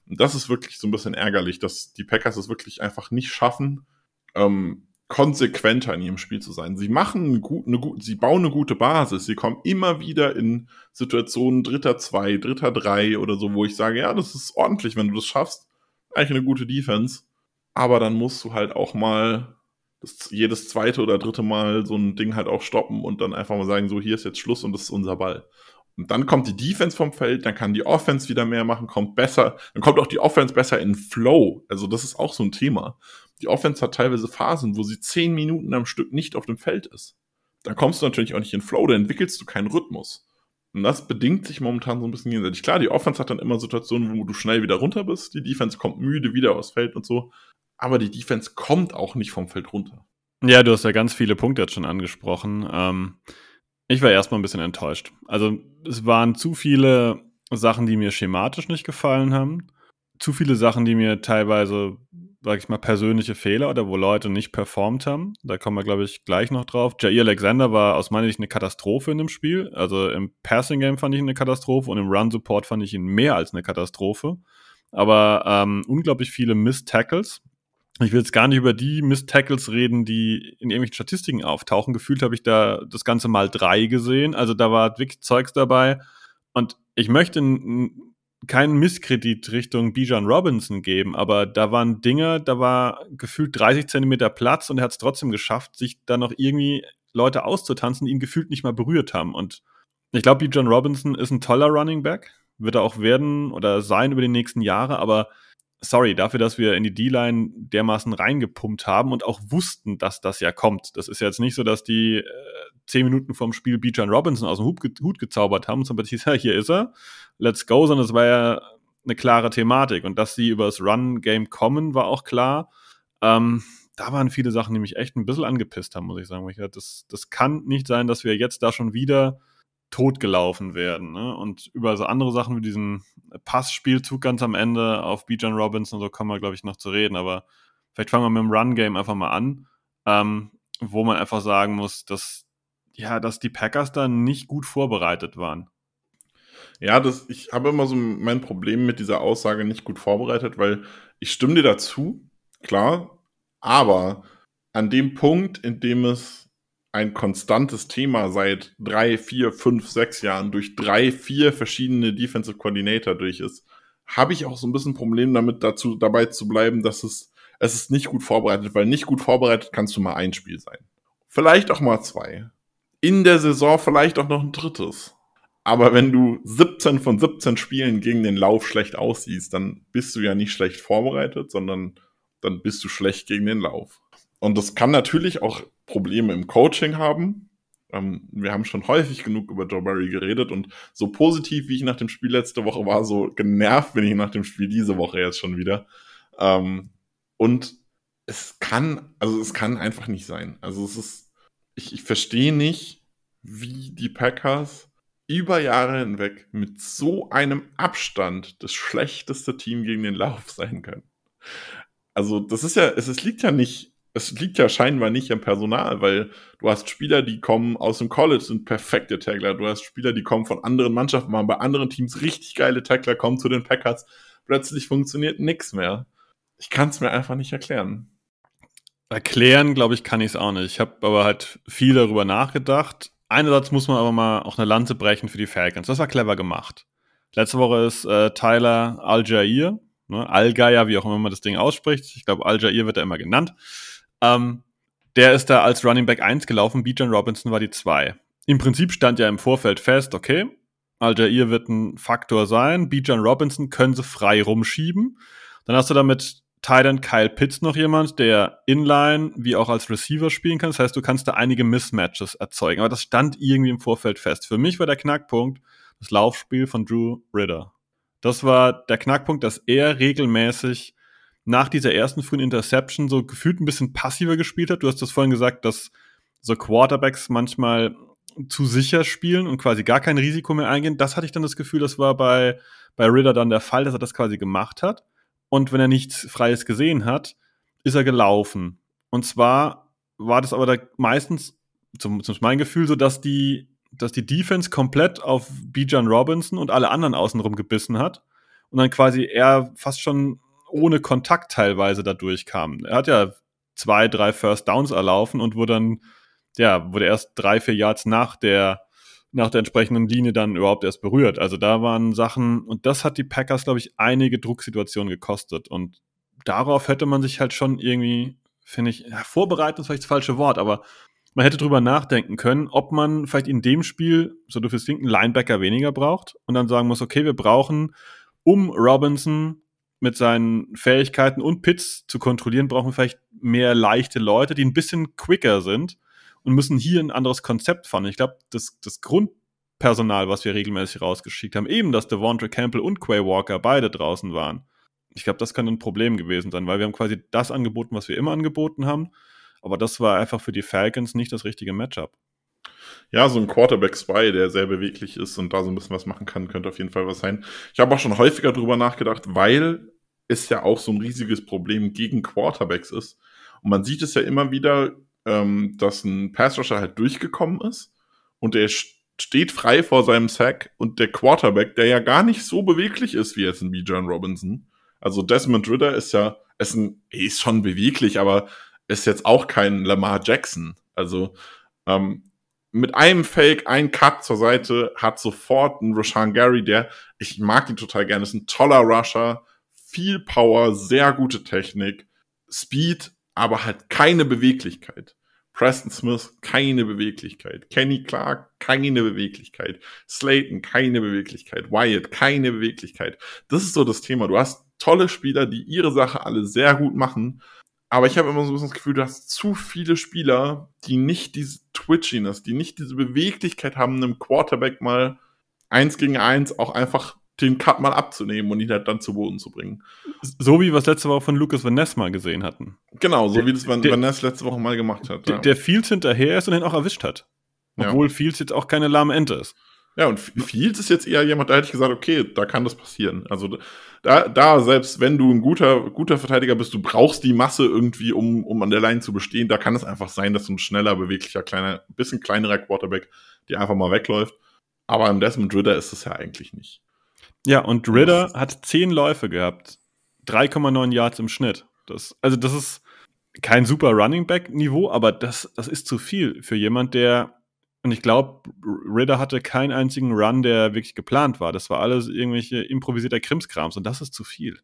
Und das ist wirklich so ein bisschen ärgerlich, dass die Packers es wirklich einfach nicht schaffen, ähm, konsequenter in ihrem Spiel zu sein. Sie machen eine gute, eine gute, sie bauen eine gute Basis. Sie kommen immer wieder in Situationen dritter zwei, dritter drei oder so, wo ich sage, ja, das ist ordentlich, wenn du das schaffst. Eigentlich eine gute Defense aber dann musst du halt auch mal das, jedes zweite oder dritte Mal so ein Ding halt auch stoppen und dann einfach mal sagen, so hier ist jetzt Schluss und das ist unser Ball. Und dann kommt die Defense vom Feld, dann kann die Offense wieder mehr machen, kommt besser, dann kommt auch die Offense besser in Flow. Also das ist auch so ein Thema. Die Offense hat teilweise Phasen, wo sie zehn Minuten am Stück nicht auf dem Feld ist. Dann kommst du natürlich auch nicht in Flow, dann entwickelst du keinen Rhythmus. Und das bedingt sich momentan so ein bisschen gegenseitig. Klar, die Offense hat dann immer Situationen, wo du schnell wieder runter bist, die Defense kommt müde wieder aufs Feld und so aber die Defense kommt auch nicht vom Feld runter.
Ja, du hast ja ganz viele Punkte jetzt schon angesprochen. Ähm, ich war erstmal ein bisschen enttäuscht. Also es waren zu viele Sachen, die mir schematisch nicht gefallen haben. Zu viele Sachen, die mir teilweise, sag ich mal, persönliche Fehler oder wo Leute nicht performt haben. Da kommen wir, glaube ich, gleich noch drauf. Jair Alexander war aus meiner Sicht eine Katastrophe in dem Spiel. Also im Passing Game fand ich ihn eine Katastrophe und im Run Support fand ich ihn mehr als eine Katastrophe. Aber ähm, unglaublich viele Miss Tackles. Ich will jetzt gar nicht über die Miss-Tackles reden, die in irgendwelchen Statistiken auftauchen. Gefühlt habe ich da das Ganze mal drei gesehen. Also da war wirklich Zeugs dabei. Und ich möchte keinen Misskredit Richtung Bijan Robinson geben, aber da waren Dinge, da war gefühlt 30 Zentimeter Platz und er hat es trotzdem geschafft, sich da noch irgendwie Leute auszutanzen, die ihn gefühlt nicht mal berührt haben. Und ich glaube, Bijan Robinson ist ein toller Running Back, wird er auch werden oder sein über die nächsten Jahre, aber sorry, dafür, dass wir in die D-Line dermaßen reingepumpt haben und auch wussten, dass das ja kommt. Das ist ja jetzt nicht so, dass die äh, zehn Minuten vom Spiel Bijan Robinson aus dem Hut, ge Hut gezaubert haben und zum Beispiel, ja, hier ist er, let's go, sondern es war ja eine klare Thematik. Und dass sie über das Run-Game kommen, war auch klar. Ähm, da waren viele Sachen, die mich echt ein bisschen angepisst haben, muss ich sagen. Das, das kann nicht sein, dass wir jetzt da schon wieder totgelaufen werden. Ne? Und über so andere Sachen wie diesen Passspielzug ganz am Ende auf Bijan Robinson, so kommen wir, glaube ich, noch zu reden. Aber vielleicht fangen wir mit dem Run-Game einfach mal an, ähm, wo man einfach sagen muss, dass, ja, dass die Packers da nicht gut vorbereitet waren.
Ja, das, ich habe immer so mein Problem mit dieser Aussage nicht gut vorbereitet, weil ich stimme dir dazu, klar, aber an dem Punkt, in dem es ein konstantes Thema seit drei, vier, fünf, sechs Jahren durch drei, vier verschiedene Defensive Coordinator durch ist, habe ich auch so ein bisschen Problem damit, dazu dabei zu bleiben, dass es, es ist nicht gut vorbereitet, weil nicht gut vorbereitet kannst du mal ein Spiel sein. Vielleicht auch mal zwei. In der Saison vielleicht auch noch ein drittes. Aber wenn du 17 von 17 Spielen gegen den Lauf schlecht aussiehst, dann bist du ja nicht schlecht vorbereitet, sondern dann bist du schlecht gegen den Lauf. Und das kann natürlich auch Probleme im Coaching haben. Ähm, wir haben schon häufig genug über Joe Barry geredet und so positiv, wie ich nach dem Spiel letzte Woche war, so genervt bin ich nach dem Spiel diese Woche jetzt schon wieder. Ähm, und es kann, also es kann einfach nicht sein. Also es ist, ich, ich verstehe nicht, wie die Packers über Jahre hinweg mit so einem Abstand das schlechteste Team gegen den Lauf sein können. Also, das ist ja, es, es liegt ja nicht, es liegt ja scheinbar nicht am Personal, weil du hast Spieler, die kommen aus dem College, sind perfekte Tackler. Du hast Spieler, die kommen von anderen Mannschaften, waren bei anderen Teams richtig geile Tackler, kommen zu den Packers. Plötzlich funktioniert nichts mehr. Ich kann es mir einfach nicht erklären.
Erklären, glaube ich, kann ich es auch nicht. Ich habe aber halt viel darüber nachgedacht einerseits muss man aber mal auch eine Lanze brechen für die Falcons. Das war clever gemacht. Letzte Woche ist äh, Tyler Al-Jair, ne, Al-Geier, wie auch immer man das Ding ausspricht. Ich glaube, Al-Jair wird er immer genannt. Ähm, der ist da als Running Back 1 gelaufen, Bijan Robinson war die 2. Im Prinzip stand ja im Vorfeld fest, okay, Al-Jair wird ein Faktor sein, Bijan Robinson können sie frei rumschieben. Dann hast du damit Titan Kyle Pitts noch jemand, der inline wie auch als Receiver spielen kann. Das heißt, du kannst da einige Mismatches erzeugen. Aber das stand irgendwie im Vorfeld fest. Für mich war der Knackpunkt das Laufspiel von Drew Ritter. Das war der Knackpunkt, dass er regelmäßig nach dieser ersten frühen Interception so gefühlt ein bisschen passiver gespielt hat. Du hast das vorhin gesagt, dass so Quarterbacks manchmal zu sicher spielen und quasi gar kein Risiko mehr eingehen. Das hatte ich dann das Gefühl, das war bei, bei Ritter dann der Fall, dass er das quasi gemacht hat. Und wenn er nichts Freies gesehen hat, ist er gelaufen. Und zwar war das aber da meistens, zum, zum mein Gefühl, so, dass die, dass die Defense komplett auf Bijan Robinson und alle anderen außenrum gebissen hat. Und dann quasi er fast schon ohne Kontakt teilweise da durchkam. Er hat ja zwei, drei First Downs erlaufen und wurde dann, ja, wurde erst drei, vier Yards nach der nach der entsprechenden Linie dann überhaupt erst berührt. Also da waren Sachen, und das hat die Packers, glaube ich, einige Drucksituationen gekostet. Und darauf hätte man sich halt schon irgendwie, finde ich, ja, vorbereitet ist vielleicht das falsche Wort, aber man hätte drüber nachdenken können, ob man vielleicht in dem Spiel, so du fürs einen Linebacker weniger braucht und dann sagen muss, okay, wir brauchen, um Robinson mit seinen Fähigkeiten und Pits zu kontrollieren, brauchen wir vielleicht mehr leichte Leute, die ein bisschen quicker sind und müssen hier ein anderes Konzept fahren. Ich glaube, das, das Grundpersonal, was wir regelmäßig rausgeschickt haben, eben, dass Devontre Campbell und Quay Walker beide draußen waren. Ich glaube, das kann ein Problem gewesen sein, weil wir haben quasi das angeboten, was wir immer angeboten haben. Aber das war einfach für die Falcons nicht das richtige Matchup.
Ja, so ein Quarterback 2, der sehr beweglich ist und da so ein bisschen was machen kann, könnte auf jeden Fall was sein. Ich habe auch schon häufiger drüber nachgedacht, weil es ja auch so ein riesiges Problem gegen Quarterbacks ist. Und man sieht es ja immer wieder, ähm, dass ein Passrusher halt durchgekommen ist und der steht frei vor seinem Sack und der Quarterback, der ja gar nicht so beweglich ist wie jetzt ein B. John Robinson. Also Desmond Ritter ist ja, ist, ein, ist schon beweglich, aber ist jetzt auch kein Lamar Jackson. Also ähm, mit einem Fake, ein Cut zur Seite, hat sofort ein Rashan Gary, der, ich mag ihn total gerne, ist ein toller Rusher, viel Power, sehr gute Technik, Speed, aber halt keine Beweglichkeit. Preston Smith, keine Beweglichkeit. Kenny Clark, keine Beweglichkeit. Slayton, keine Beweglichkeit. Wyatt, keine Beweglichkeit. Das ist so das Thema. Du hast tolle Spieler, die ihre Sache alle sehr gut machen. Aber ich habe immer so ein bisschen das Gefühl, du hast zu viele Spieler, die nicht diese Twitchiness, die nicht diese Beweglichkeit haben, einem Quarterback mal eins gegen eins auch einfach den Cut mal abzunehmen und ihn halt dann zu Boden zu bringen.
So wie wir es letzte Woche von Lucas Van Ness mal gesehen hatten.
Genau, so der, wie das Van, der, Van Ness letzte Woche mal gemacht hat.
Der, ja. der Fields hinterher ist und ihn auch erwischt hat. Obwohl ja. Fields jetzt auch keine lahme Ente ist.
Ja, und Fields ist jetzt eher jemand, da hätte ich gesagt, okay, da kann das passieren. Also da, da selbst wenn du ein guter, guter Verteidiger bist, du brauchst die Masse irgendwie, um, um an der Line zu bestehen, da kann es einfach sein, dass ein schneller, beweglicher, kleiner, bisschen kleinerer Quarterback dir einfach mal wegläuft. Aber im Desmond Ritter ist es ja eigentlich nicht.
Ja, und Ritter hat zehn Läufe gehabt. 3,9 Yards im Schnitt. Das, also, das ist kein super Running Back-Niveau, aber das, das ist zu viel für jemand, der. Und ich glaube, Ritter hatte keinen einzigen Run, der wirklich geplant war. Das war alles irgendwelche improvisierter Krimskrams und das ist zu viel.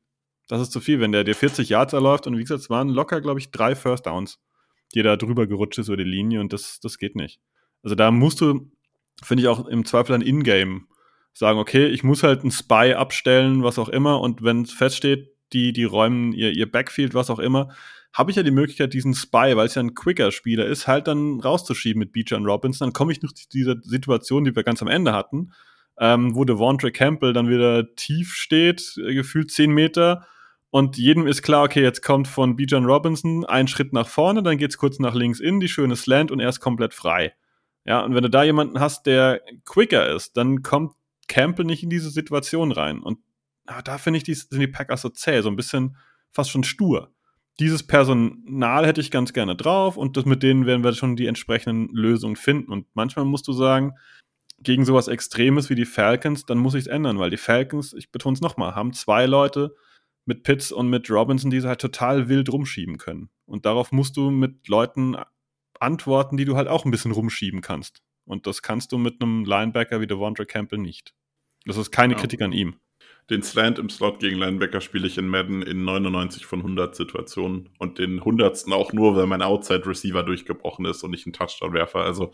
Das ist zu viel, wenn der dir 40 Yards erläuft und wie gesagt, es waren locker, glaube ich, drei First Downs, die da drüber gerutscht ist über die Linie und das, das geht nicht. Also da musst du finde ich auch im Zweifel ein Ingame sagen, okay, ich muss halt einen Spy abstellen, was auch immer, und wenn es feststeht, die, die räumen ihr, ihr Backfield, was auch immer, habe ich ja die Möglichkeit, diesen Spy, weil es ja ein quicker Spieler ist, halt dann rauszuschieben mit Beecher und Robinson. Dann komme ich noch zu dieser Situation, die wir ganz am Ende hatten, ähm, wo Devontre Campbell dann wieder tief steht, äh, gefühlt 10 Meter. Und jedem ist klar, okay, jetzt kommt von Bijan Robinson ein Schritt nach vorne, dann geht's kurz nach links in, die schöne Slant und er ist komplett frei. Ja, und wenn du da jemanden hast, der quicker ist, dann kommt Campbell nicht in diese Situation rein. Und ah, da finde ich, die, sind die Packers so zäh, so ein bisschen fast schon stur. Dieses Personal hätte ich ganz gerne drauf und das, mit denen werden wir schon die entsprechenden Lösungen finden. Und manchmal musst du sagen, gegen sowas Extremes wie die Falcons, dann muss ich es ändern, weil die Falcons, ich betone es nochmal, haben zwei Leute mit Pitts und mit Robinson, die sie halt total wild rumschieben können. Und darauf musst du mit Leuten antworten, die du halt auch ein bisschen rumschieben kannst. Und das kannst du mit einem Linebacker wie Devondre Campbell nicht. Das ist keine ja. Kritik an ihm.
Den Slant im Slot gegen Linebacker spiele ich in Madden in 99 von 100 Situationen und den 100. auch nur, weil mein Outside Receiver durchgebrochen ist und ich einen Touchdown werfe. Also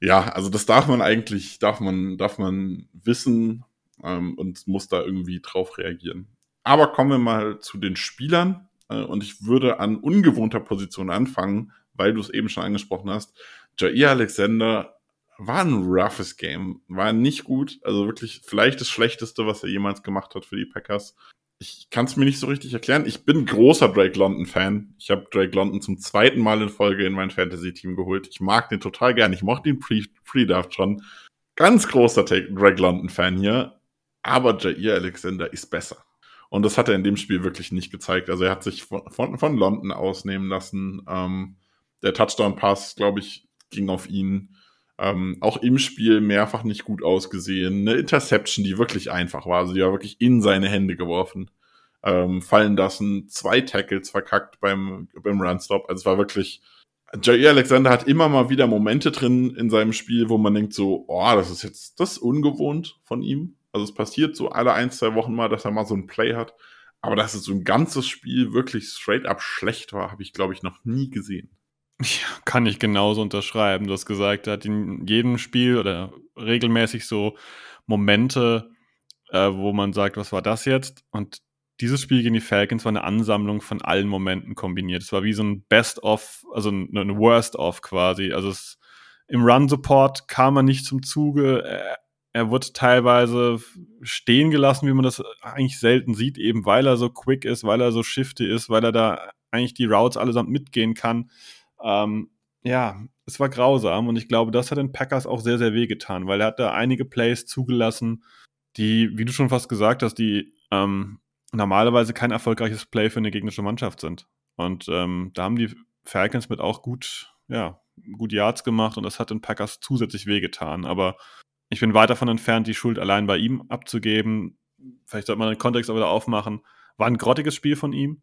ja, also das darf man eigentlich, darf man, darf man wissen ähm, und muss da irgendwie drauf reagieren. Aber kommen wir mal zu den Spielern äh, und ich würde an ungewohnter Position anfangen, weil du es eben schon angesprochen hast. Jair Alexander war ein roughes Game, war nicht gut, also wirklich vielleicht das Schlechteste, was er jemals gemacht hat für die Packers ich kann es mir nicht so richtig erklären. Ich bin großer Drake London-Fan. Ich habe Drake London zum zweiten Mal in Folge in mein Fantasy-Team geholt. Ich mag den total gern. Ich mochte ihn Pre-Draft schon. Ganz großer Drake London-Fan hier. Aber Jair Alexander ist besser. Und das hat er in dem Spiel wirklich nicht gezeigt. Also er hat sich von, von, von London ausnehmen lassen. Ähm, der Touchdown-Pass, glaube ich, ging auf ihn. Ähm, auch im Spiel mehrfach nicht gut ausgesehen. Eine Interception, die wirklich einfach war. Also die war wirklich in seine Hände geworfen. Ähm, fallen lassen, zwei Tackles verkackt beim, beim Runstop. Also es war wirklich. Jair Alexander hat immer mal wieder Momente drin in seinem Spiel, wo man denkt so, oh, das ist jetzt das ist ungewohnt von ihm. Also es passiert so alle ein, zwei Wochen mal, dass er mal so ein Play hat. Aber dass es so ein ganzes Spiel wirklich straight up schlecht war, habe ich, glaube ich, noch nie gesehen.
Ja, kann ich genauso unterschreiben. Du hast gesagt, er hat in jedem Spiel oder regelmäßig so Momente, äh, wo man sagt, was war das jetzt? Und dieses Spiel gegen die Falcons war eine Ansammlung von allen Momenten kombiniert. Es war wie so ein Best-of, also ein, ein Worst-of quasi. Also es, im Run-Support kam er nicht zum Zuge. Er, er wurde teilweise stehen gelassen, wie man das eigentlich selten sieht, eben weil er so quick ist, weil er so shifty ist, weil er da eigentlich die Routes allesamt mitgehen kann. Ähm, ja, es war grausam und ich glaube, das hat den Packers auch sehr, sehr wehgetan, weil er hat da einige Plays zugelassen, die, wie du schon fast gesagt hast, die ähm, normalerweise kein erfolgreiches Play für eine gegnerische Mannschaft sind. Und ähm, da haben die Falcons mit auch gut, ja, gut Yards gemacht und das hat den Packers zusätzlich wehgetan. Aber ich bin weit davon entfernt, die Schuld allein bei ihm abzugeben. Vielleicht sollte man den Kontext auch wieder aufmachen. War ein grottiges Spiel von ihm.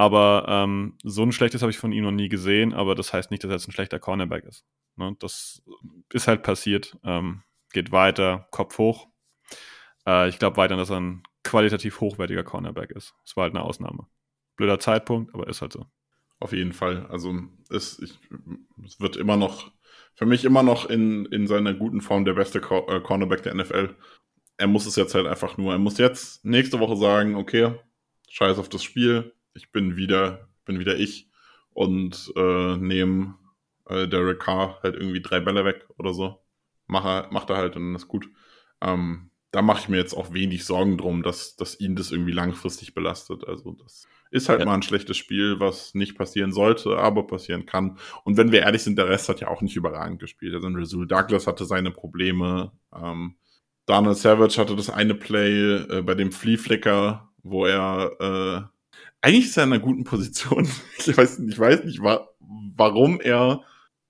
Aber ähm, so ein schlechtes habe ich von ihm noch nie gesehen, aber das heißt nicht, dass er jetzt ein schlechter Cornerback ist. Ne? Das ist halt passiert. Ähm, geht weiter, Kopf hoch. Äh, ich glaube weiter, dass er ein qualitativ hochwertiger Cornerback ist. Das war halt eine Ausnahme. Blöder Zeitpunkt, aber ist halt so.
Auf jeden Fall. Also es, ich, es wird immer noch, für mich immer noch in, in seiner guten Form der beste äh, Cornerback der NFL. Er muss es jetzt halt einfach nur, er muss jetzt nächste Woche sagen, okay, scheiß auf das Spiel, ich bin wieder, bin wieder ich und äh, nehme äh, Derek Carr halt irgendwie drei Bälle weg oder so. Mache, macht er halt und dann ist gut. Ähm, da mache ich mir jetzt auch wenig Sorgen drum, dass, dass ihn das irgendwie langfristig belastet. Also das ist halt ja. mal ein schlechtes Spiel, was nicht passieren sollte, aber passieren kann. Und wenn wir ehrlich sind, der Rest hat ja auch nicht überragend gespielt. Also Rasul Douglas hatte seine Probleme. Ähm, Donald Savage hatte das eine Play äh, bei dem Flea Flicker, wo er äh, eigentlich ist er in einer guten Position. Ich weiß, ich weiß nicht, wa warum er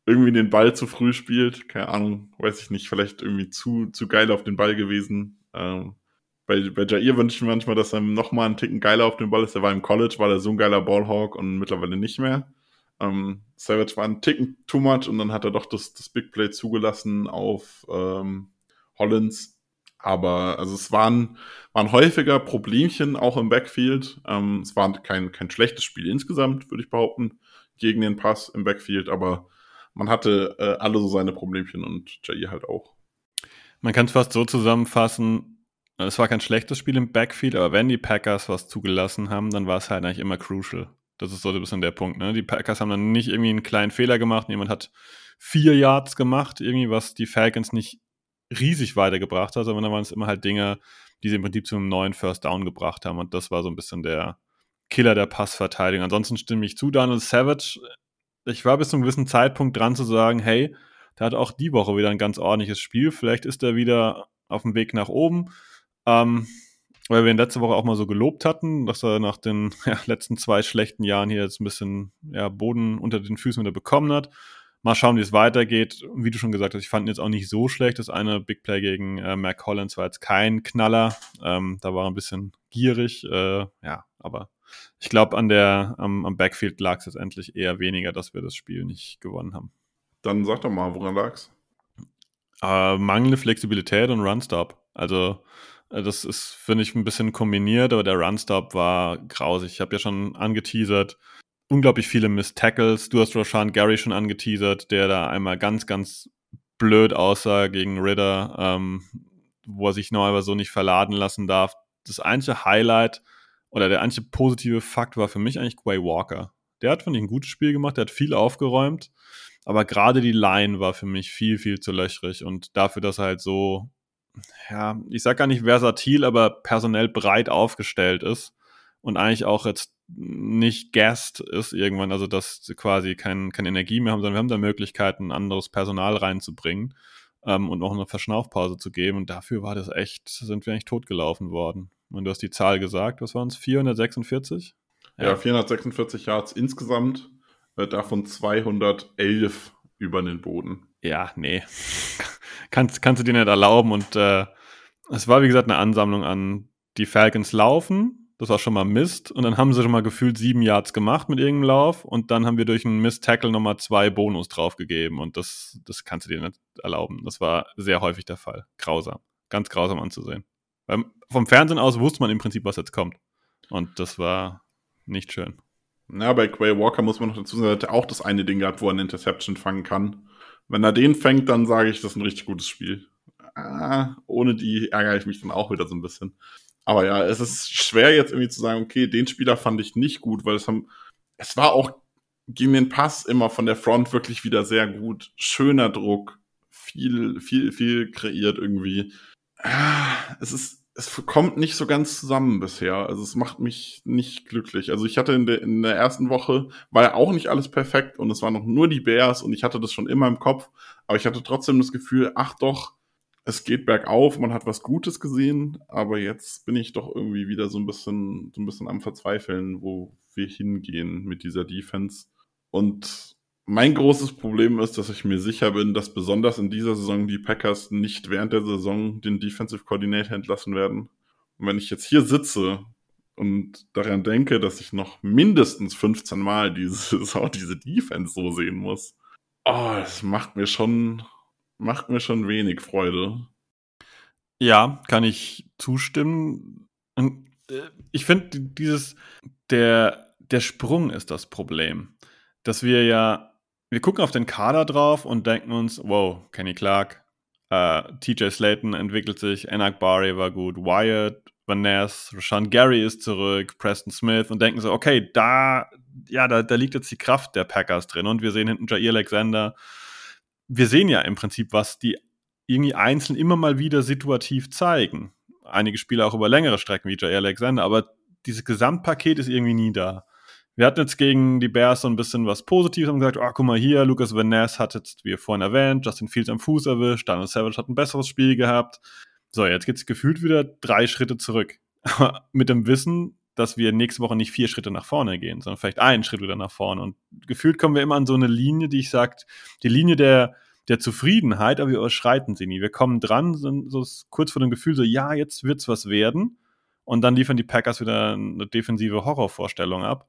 irgendwie den Ball zu früh spielt. Keine Ahnung, weiß ich nicht. Vielleicht irgendwie zu, zu geil auf den Ball gewesen. Ähm, bei, bei Jair wünsche ich mir manchmal, dass er noch mal einen Ticken geiler auf den Ball ist. Er war im College, war er so ein geiler Ballhawk und mittlerweile nicht mehr. Ähm, Savage war ein Ticken too much und dann hat er doch das, das Big Play zugelassen auf ähm, Hollins. Aber also es waren, waren häufiger Problemchen auch im Backfield. Ähm, es war kein, kein schlechtes Spiel insgesamt, würde ich behaupten, gegen den Pass im Backfield, aber man hatte äh, alle so seine Problemchen und Jair halt auch.
Man kann es fast so zusammenfassen, es war kein schlechtes Spiel im Backfield, aber wenn die Packers was zugelassen haben, dann war es halt eigentlich immer crucial. Das ist so ein bisschen der Punkt. Ne? Die Packers haben dann nicht irgendwie einen kleinen Fehler gemacht. Jemand hat vier Yards gemacht, irgendwie, was die Falcons nicht riesig weitergebracht hat, sondern dann waren es immer halt Dinge, die sie im Prinzip zum neuen First Down gebracht haben. Und das war so ein bisschen der Killer der Passverteidigung. Ansonsten stimme ich zu. Donald Savage, ich war bis zu einem gewissen Zeitpunkt dran zu sagen, hey, der hat auch die Woche wieder ein ganz ordentliches Spiel. Vielleicht ist er wieder auf dem Weg nach oben. Ähm, weil wir ihn letzte Woche auch mal so gelobt hatten, dass er nach den ja, letzten zwei schlechten Jahren hier jetzt ein bisschen ja, Boden unter den Füßen wieder bekommen hat. Mal schauen, wie es weitergeht. Wie du schon gesagt hast, ich fand ihn jetzt auch nicht so schlecht. Das eine Big Play gegen äh, Mac Collins war jetzt kein Knaller. Ähm, da war er ein bisschen gierig. Äh, ja, aber ich glaube, an der, am, am Backfield lag es jetzt endlich eher weniger, dass wir das Spiel nicht gewonnen haben.
Dann sag doch mal, woran lag's?
Äh, mangelnde Flexibilität und Runstop. Also äh, das ist, finde ich, ein bisschen kombiniert, aber der Runstop war grausig. Ich habe ja schon angeteasert, unglaublich viele Miss Tackles. Du hast Roshan Gary schon angeteasert, der da einmal ganz, ganz blöd aussah gegen Ritter, ähm, wo er sich normalerweise so nicht verladen lassen darf. Das einzige Highlight oder der einzige positive Fakt war für mich eigentlich Quay Walker. Der hat, finde ich, ein gutes Spiel gemacht, der hat viel aufgeräumt, aber gerade die Line war für mich viel, viel zu löchrig und dafür, dass er halt so ja, ich sag gar nicht versatil, aber personell breit aufgestellt ist und eigentlich auch jetzt nicht Gast ist irgendwann, also dass sie quasi kein, keine Energie mehr haben, sondern wir haben da Möglichkeiten, anderes Personal reinzubringen ähm, und noch eine Verschnaufpause zu geben. Und dafür war das echt, sind wir eigentlich totgelaufen worden. Und du hast die Zahl gesagt, was waren es? 446?
Ja, ja 446 Yards insgesamt, äh, davon 211 über den Boden.
Ja, nee kannst, kannst du dir nicht erlauben. Und äh, es war, wie gesagt, eine Ansammlung an die Falcons laufen. Das war schon mal Mist. Und dann haben sie schon mal gefühlt sieben Yards gemacht mit irgendeinem Lauf. Und dann haben wir durch einen Mist-Tackle nochmal zwei Bonus draufgegeben. Und das, das kannst du dir nicht erlauben. Das war sehr häufig der Fall. Grausam. Ganz grausam anzusehen. Weil vom Fernsehen aus wusste man im Prinzip, was jetzt kommt. Und das war nicht schön.
Na, bei Quay Walker muss man noch dazu sagen, er hat auch das eine Ding gehabt, wo er eine Interception fangen kann. Wenn er den fängt, dann sage ich, das ist ein richtig gutes Spiel. Ah, ohne die ärgere ich mich dann auch wieder so ein bisschen. Aber ja, es ist schwer jetzt irgendwie zu sagen, okay, den Spieler fand ich nicht gut, weil es haben, es war auch gegen den Pass immer von der Front wirklich wieder sehr gut. Schöner Druck, viel, viel, viel kreiert irgendwie. Ah, es ist, es kommt nicht so ganz zusammen bisher. Also es macht mich nicht glücklich. Also ich hatte in der, in der ersten Woche, war ja auch nicht alles perfekt und es waren noch nur die Bears und ich hatte das schon immer im Kopf, aber ich hatte trotzdem das Gefühl, ach doch, es geht bergauf, man hat was Gutes gesehen, aber jetzt bin ich doch irgendwie wieder so ein bisschen, so ein bisschen am Verzweifeln, wo wir hingehen mit dieser Defense. Und mein großes Problem ist, dass ich mir sicher bin, dass besonders in dieser Saison die Packers nicht während der Saison den Defensive Coordinator entlassen werden. Und wenn ich jetzt hier sitze und daran denke, dass ich noch mindestens 15 Mal diese Saison diese Defense so sehen muss, oh, das macht mir schon, macht mir schon wenig Freude.
Ja, kann ich zustimmen. Und äh, ich finde dieses, der, der Sprung ist das Problem. Dass wir ja wir gucken auf den Kader drauf und denken uns, wow, Kenny Clark, äh, TJ Slayton entwickelt sich, Enak Barry war gut, Wyatt, Van Ness, Rashawn Gary ist zurück, Preston Smith und denken so, okay, da, ja, da, da liegt jetzt die Kraft der Packers drin und wir sehen hinten Jair Alexander. Wir sehen ja im Prinzip, was die irgendwie einzeln immer mal wieder situativ zeigen. Einige Spieler auch über längere Strecken wie Jair Alexander, aber dieses Gesamtpaket ist irgendwie nie da. Wir hatten jetzt gegen die Bears so ein bisschen was Positives, haben gesagt, oh, guck mal hier, Lucas Van Ness hat jetzt, wie vorhin erwähnt, Justin Fields am Fuß erwischt, Daniel Savage hat ein besseres Spiel gehabt. So, jetzt geht es gefühlt wieder drei Schritte zurück. Aber mit dem Wissen, dass wir nächste Woche nicht vier Schritte nach vorne gehen, sondern vielleicht einen Schritt wieder nach vorne. Und gefühlt kommen wir immer an so eine Linie, die ich sage, die Linie der, der Zufriedenheit, aber wir überschreiten sie nie. Wir kommen dran, sind so kurz vor dem Gefühl, so, ja, jetzt wird's was werden. Und dann liefern die Packers wieder eine defensive Horrorvorstellung ab.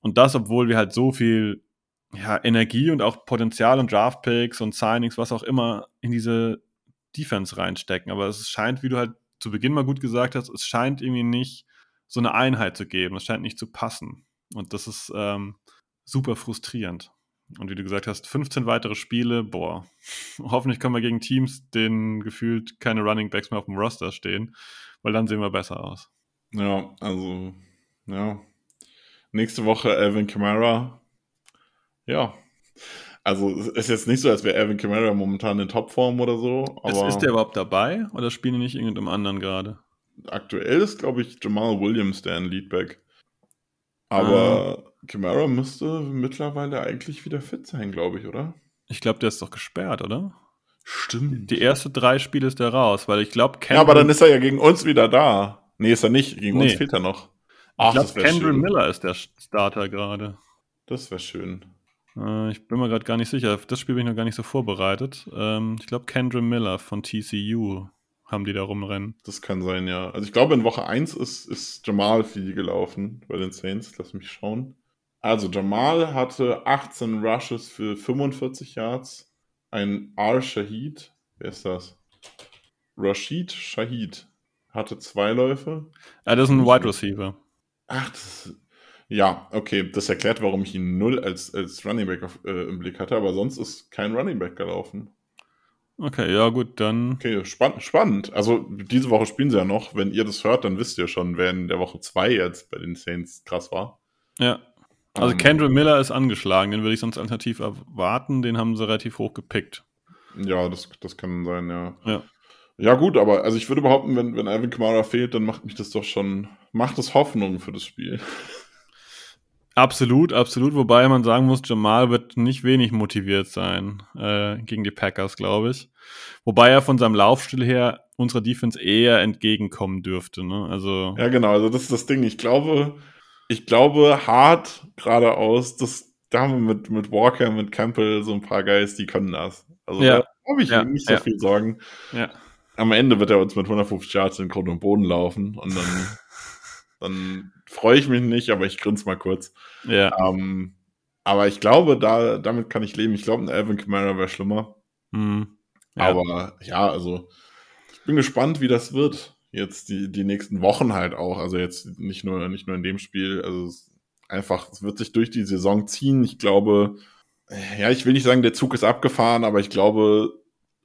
Und das, obwohl wir halt so viel ja, Energie und auch Potenzial und Draftpicks und Signings, was auch immer, in diese Defense reinstecken. Aber es scheint, wie du halt zu Beginn mal gut gesagt hast, es scheint irgendwie nicht so eine Einheit zu geben. Es scheint nicht zu passen. Und das ist ähm, super frustrierend. Und wie du gesagt hast, 15 weitere Spiele, boah, hoffentlich kommen wir gegen Teams, denen gefühlt keine Running Backs mehr auf dem Roster stehen, weil dann sehen wir besser aus.
Ja, also, ja. Nächste Woche Alvin Kamara. Ja. Also, es ist jetzt nicht so, als wäre Alvin Kamara momentan in Topform oder so.
Ist,
Aber
ist der überhaupt dabei oder spielen die nicht irgendeinem anderen gerade?
Aktuell ist, glaube ich, Jamal Williams der in Leadback. Aber Kamara müsste mittlerweile eigentlich wieder fit sein, glaube ich, oder?
Ich glaube, der ist doch gesperrt, oder?
Stimmt.
Die ersten drei Spiele ist der raus, weil ich glaube,
ja, aber dann ist er ja gegen uns wieder da. Nee, ist er nicht. Gegen uns
Nee.
fehlt er noch.
ich glaube,
schön.
Miller ist der Starter gerade.
Das wäre schön.
Äh, ich bin mir gerade gar nicht sicher. Auf das Spiel bin ich noch gar nicht so vorbereitet. Ähm, ich glaube, Kendra Miller von TCU haben die da rumrennen.
Das kann sein, ja. Also ich glaube, in Woche 1 ist, ist Jamal viel gelaufen bei den Saints. Lass mich schauen. Also Jamal hatte 18 Rushes für 45 Yards. Ein R. Shahid. Wer ist das? Rashid Shahid hatte zwei Läufe.
Ah, das ist ein Wide Receiver.
Ach, das, ja, okay. Das erklärt, warum ich ihn null als, als Running Back auf, äh, im Blick hatte. Aber sonst ist kein Running Back gelaufen.
Okay, ja gut, dann.
Okay, spann spannend. Also diese Woche spielen sie ja noch. Wenn ihr das hört, dann wisst ihr schon, wer in der Woche 2 jetzt bei den Saints krass war.
Ja. Also
Ähm,
Kendra Miller ist angeschlagen, den würde ich sonst alternativ erwarten. Den haben sie relativ hoch gepickt.
Ja, das, das kann sein, ja.
Ja.
Ja, gut, aber also ich würde behaupten, wenn, wenn Alvin Kamara fehlt, dann macht mich das doch schon, macht es Hoffnung für das Spiel.
Absolut, absolut. Wobei man sagen muss, Jamal wird nicht wenig motiviert sein äh, gegen die Packers, glaube ich. Wobei er von seinem Laufstil her unserer Defense eher entgegenkommen dürfte. Ne? Also
Ja, genau, also das ist das Ding. Ich glaube, ich glaube, hart geradeaus, das, da haben wir mit, mit Walker, mit Campbell so ein paar Guys, die können das. Also
Ja.
da habe ich
Ja,
nicht so
ja.
viel Sorgen.
ja.
Am Ende wird er uns mit 150 Yards in Grund und Boden laufen und dann, dann freue ich mich nicht, aber ich grinse mal kurz.
ja.
Ähm, aber ich glaube, da, damit kann ich leben. Ich glaube, ein Alvin Kamara wäre schlimmer.
Hm. ja.
Aber ja, also ich bin gespannt, wie das wird. Jetzt die, die nächsten Wochen halt auch. Also jetzt nicht nur, nicht nur in dem Spiel. Also es einfach, es wird sich durch die Saison ziehen. Ich glaube, ja, ich will nicht sagen, der Zug ist abgefahren, aber ich glaube,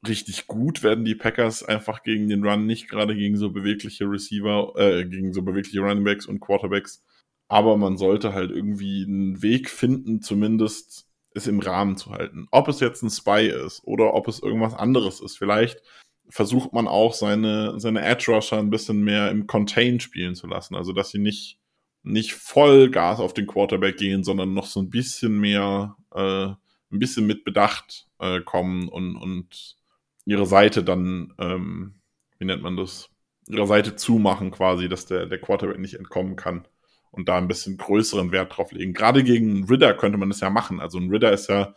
richtig gut werden die Packers einfach gegen den Run, nicht gerade gegen so bewegliche Receiver, äh, gegen so bewegliche Runningbacks und Quarterbacks. Aber man sollte halt irgendwie einen Weg finden, zumindest es im Rahmen zu halten. Ob es jetzt ein Spy ist oder ob es irgendwas anderes ist. Vielleicht versucht man auch seine, seine Edge Rusher ein bisschen mehr im Contain spielen zu lassen. Also, dass sie nicht, nicht voll Gas auf den Quarterback gehen, sondern noch so ein bisschen mehr, äh, ein bisschen mit Bedacht äh, kommen und, und ihre Seite dann, ähm, wie nennt man das, ihre Seite zumachen quasi, dass der, der Quarterback nicht entkommen kann und da ein bisschen größeren Wert drauf legen. Gerade gegen Ridder könnte man das ja machen. Also ein Ridder ist ja,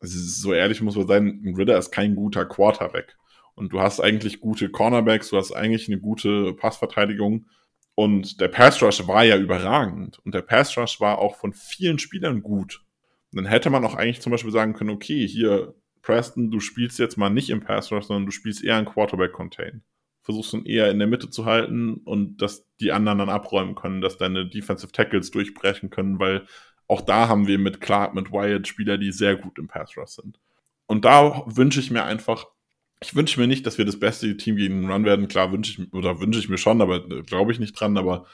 so ehrlich muss man sein, ein Ridder ist kein guter Quarterback. Und du hast eigentlich gute Cornerbacks, du hast eigentlich eine gute Passverteidigung. Und der Pass Rush war ja überragend. Und der Pass Rush war auch von vielen Spielern gut. Und dann hätte man auch eigentlich zum Beispiel sagen können, okay, hier, Preston, du spielst jetzt mal nicht im Pass Rush, sondern du spielst eher ein Quarterback-Contain. Versuchst ihn eher in der Mitte zu halten und dass die anderen dann abräumen können, dass deine Defensive Tackles durchbrechen können, weil auch da haben wir mit Clark, mit Wyatt Spieler, die sehr gut im Pass Rush sind. Und da wünsche ich mir einfach, ich wünsche mir nicht, dass wir das beste Team gegen den Run werden. Klar wünsche ich, oder wünsche ich mir schon, aber glaube ich nicht dran, aber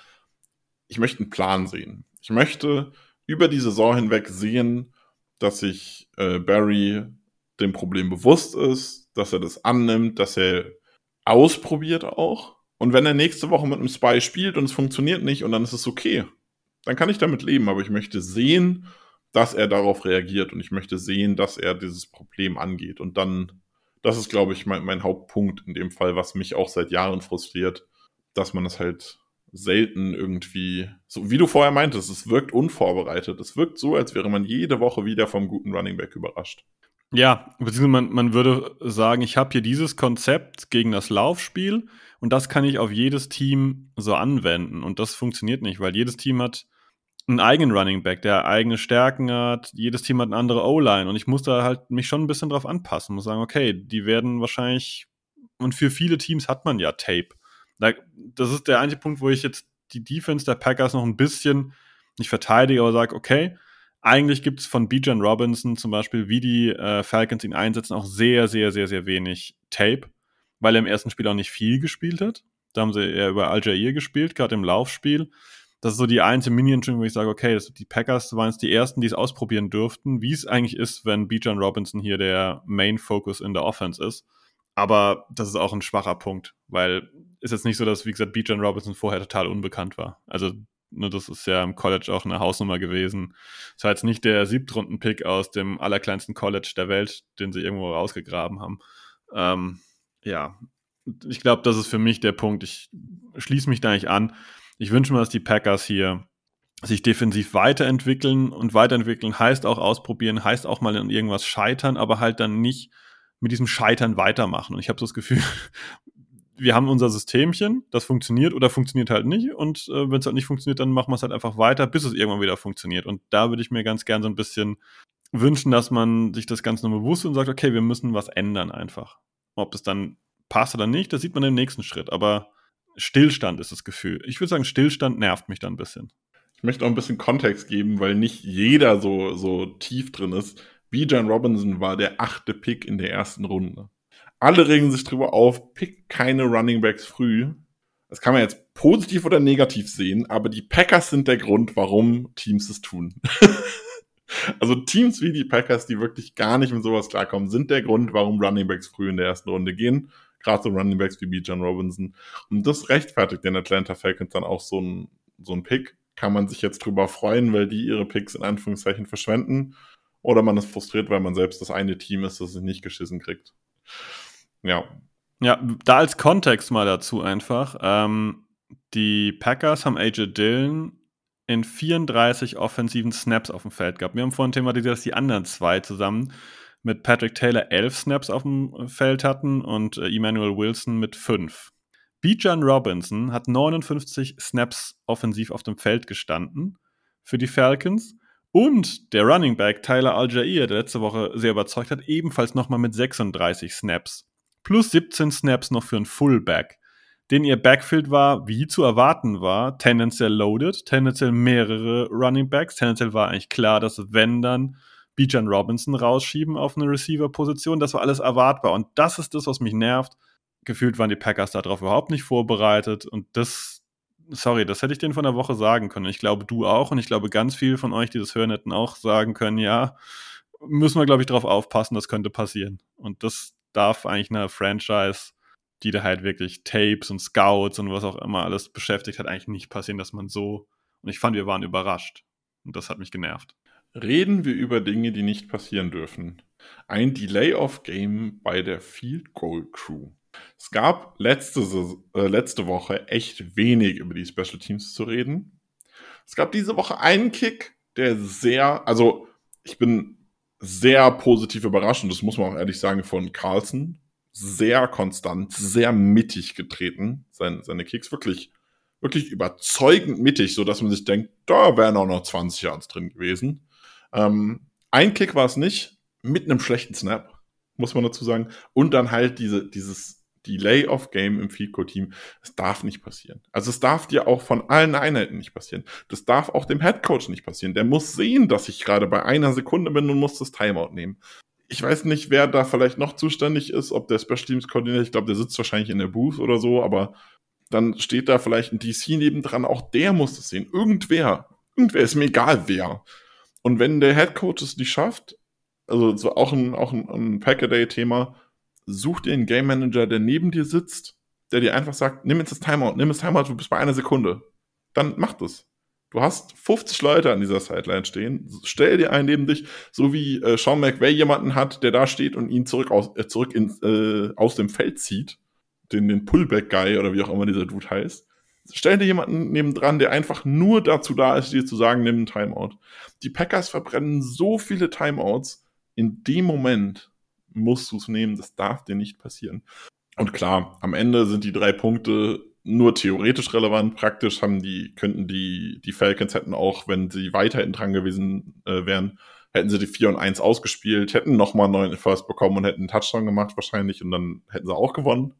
ich möchte einen Plan sehen. Ich möchte über die Saison hinweg sehen, dass sich äh, Barry dem Problem bewusst ist, dass er das annimmt, dass er ausprobiert auch. Und wenn er nächste Woche mit einem Spy spielt und es funktioniert nicht und dann ist es okay, dann kann ich damit leben. Aber ich möchte sehen, dass er darauf reagiert und ich möchte sehen, dass er dieses Problem angeht. Und dann, das ist, glaube ich, mein, mein Hauptpunkt in dem Fall, was mich auch seit Jahren frustriert, dass man es halt selten irgendwie, so wie du vorher meintest, es wirkt unvorbereitet. Es wirkt so, als wäre man jede Woche wieder vom guten Running Back überrascht.
Ja, beziehungsweise man, man würde sagen, ich habe hier dieses Konzept gegen das Laufspiel und das kann ich auf jedes Team so anwenden. Und das funktioniert nicht, weil jedes Team hat einen eigenen Running Back, der eigene Stärken hat. Jedes Team hat eine andere O-Line und ich muss da halt mich schon ein bisschen drauf anpassen. Muss sagen, okay, die werden wahrscheinlich und für viele Teams hat man ja Tape. Da, das ist der einzige Punkt, wo ich jetzt die Defense der Packers noch ein bisschen nicht verteidige, aber sage, okay, eigentlich gibt es von Bijan Robinson zum Beispiel, wie die äh, Falcons ihn einsetzen, auch sehr, sehr, sehr, sehr wenig Tape, weil er im ersten Spiel auch nicht viel gespielt hat. Da haben sie eher über Al Jair gespielt, gerade im Laufspiel. Das ist so die einzige Minion, wo ich sage, okay, das, die Packers waren jetzt die ersten, die es ausprobieren durften, wie es eigentlich ist, wenn Bijan Robinson hier der Main Focus in der Offense ist. Aber das ist auch ein schwacher Punkt, weil ist jetzt nicht so, dass, wie gesagt, Bijan Robinson vorher total unbekannt war. Also ne, das ist ja im College auch eine Hausnummer gewesen. Das war jetzt nicht der Siebtrunden-Pick aus dem allerkleinsten College der Welt, den sie irgendwo rausgegraben haben. Ähm, ja, ich glaube, das ist für mich der Punkt. Ich schließe mich da nicht an. Ich wünsche mir, dass die Packers hier sich defensiv weiterentwickeln und weiterentwickeln heißt auch ausprobieren, heißt auch mal in irgendwas scheitern, aber halt dann nicht mit diesem Scheitern weitermachen. Und ich habe so das Gefühl, wir haben unser Systemchen, das funktioniert oder funktioniert halt nicht. Und äh, wenn es halt nicht funktioniert, dann machen wir es halt einfach weiter, bis es irgendwann wieder funktioniert. Und da würde ich mir ganz gern so ein bisschen wünschen, dass man sich das Ganze nur bewusst und sagt, okay, wir müssen was ändern einfach. Ob es dann passt oder nicht, das sieht man im nächsten Schritt. Aber Stillstand ist das Gefühl. Ich würde sagen, Stillstand nervt mich dann ein bisschen.
Ich möchte auch ein bisschen Kontext geben, weil nicht jeder so, so tief drin ist. Bijan Robinson war der achte Pick in der ersten Runde. Alle regen sich drüber auf, pick keine Running Backs früh. Das kann man jetzt positiv oder negativ sehen, aber die Packers sind der Grund, warum Teams es tun. also Teams wie die Packers, die wirklich gar nicht mit sowas klarkommen, sind der Grund, warum Running Backs früh in der ersten Runde gehen. Gerade so Running Backs wie B. John Robinson. Und das rechtfertigt den Atlanta Falcons dann auch so ein, so ein Pick. Kann man sich jetzt drüber freuen, weil die ihre Picks in Anführungszeichen verschwenden. Oder man ist frustriert, weil man selbst das eine Team ist, das es nicht geschissen kriegt. Ja.
Ja, da als Kontext mal dazu einfach. Ähm, die Packers haben AJ Dillon in 34 offensiven Snaps auf dem Feld gehabt. Wir haben vorhin thematisiert, dass die anderen zwei zusammen mit Patrick Taylor elf Snaps auf dem Feld hatten und äh, Emmanuel Wilson mit fünf. Bijan Robinson hat 59 Snaps offensiv auf dem Feld gestanden für die Falcons. Und der Running Back Tyler Al-Jair, der letzte Woche sehr überzeugt hat, ebenfalls nochmal mit 36 Snaps plus 17 Snaps noch für einen Fullback, den ihr Backfield war, wie zu erwarten war, tendenziell loaded, tendenziell mehrere Running Backs, tendenziell war eigentlich klar, dass wenn dann Bijan Robinson rausschieben auf eine Receiver-Position, das war alles erwartbar und das ist das, was mich nervt. Gefühlt waren die Packers darauf überhaupt nicht vorbereitet und das, sorry, das hätte ich denen von der Woche sagen können. Ich glaube, du auch und ich glaube, ganz viele von euch, die das hören, hätten auch sagen können, ja, müssen wir, glaube ich, darauf aufpassen, das könnte passieren. Und das, darf eigentlich eine Franchise, die da halt wirklich Tapes und Scouts und was auch immer alles beschäftigt hat, eigentlich nicht passieren, dass man so. Und ich fand, wir waren überrascht. Und das hat mich genervt.
Reden wir über Dinge, die nicht passieren dürfen. Ein Delay-of-Game bei der Field Goal Crew. Es gab letzte, äh, letzte Woche echt wenig über die Special Teams zu reden. Es gab diese Woche einen Kick, der sehr, also ich bin sehr positiv überrascht, und das muss man auch ehrlich sagen, von Carlson. Sehr konstant, sehr mittig getreten. Seine, seine Kicks wirklich, wirklich überzeugend mittig, so dass man sich denkt, da wären auch noch 20 Yards drin gewesen. Ähm, ein Kick war es nicht, mit einem schlechten Snap, muss man dazu sagen. Und dann halt diese, dieses Delay-of-Game im Field Team. Das darf nicht passieren. Also es darf dir auch von allen Einheiten nicht passieren. Das darf auch dem Head Coach nicht passieren. Der muss sehen, dass ich gerade bei einer Sekunde bin und muss das Timeout nehmen. Ich weiß nicht, wer da vielleicht noch zuständig ist, ob der Special Teams Koordinator, ich glaube, der sitzt wahrscheinlich in der Booth oder so, aber dann steht da vielleicht ein DC nebendran, auch der muss das sehen. Irgendwer. Irgendwer ist mir egal wer. Und wenn der Head Coach es nicht schafft, also so auch ein, auch ein, ein Pack-A-Day-Thema, such dir einen Game Manager, der neben dir sitzt, der dir einfach sagt, nimm jetzt das Timeout, nimm das Timeout, du bist bei einer Sekunde. Dann mach das. Du hast 50 Leute an dieser Sideline stehen. Stell dir einen neben dich, so wie äh, Sean McVay jemanden hat, der da steht und ihn zurück aus, äh, zurück in, äh, aus dem Feld zieht. Den, den Pullback-Guy oder wie auch immer dieser Dude heißt. Stell dir jemanden nebendran, der einfach nur dazu da ist, dir zu sagen, nimm einen Timeout. Die Packers verbrennen so viele Timeouts in dem Moment, musst du es nehmen, das darf dir nicht passieren. Und klar, am Ende sind die drei Punkte nur theoretisch relevant. Praktisch haben die, könnten die, die Falcons hätten auch, wenn sie weiterhin dran gewesen äh, wären, hätten sie die 4 und 1 ausgespielt, hätten nochmal neuen First bekommen und hätten einen Touchdown gemacht wahrscheinlich und dann hätten sie auch gewonnen.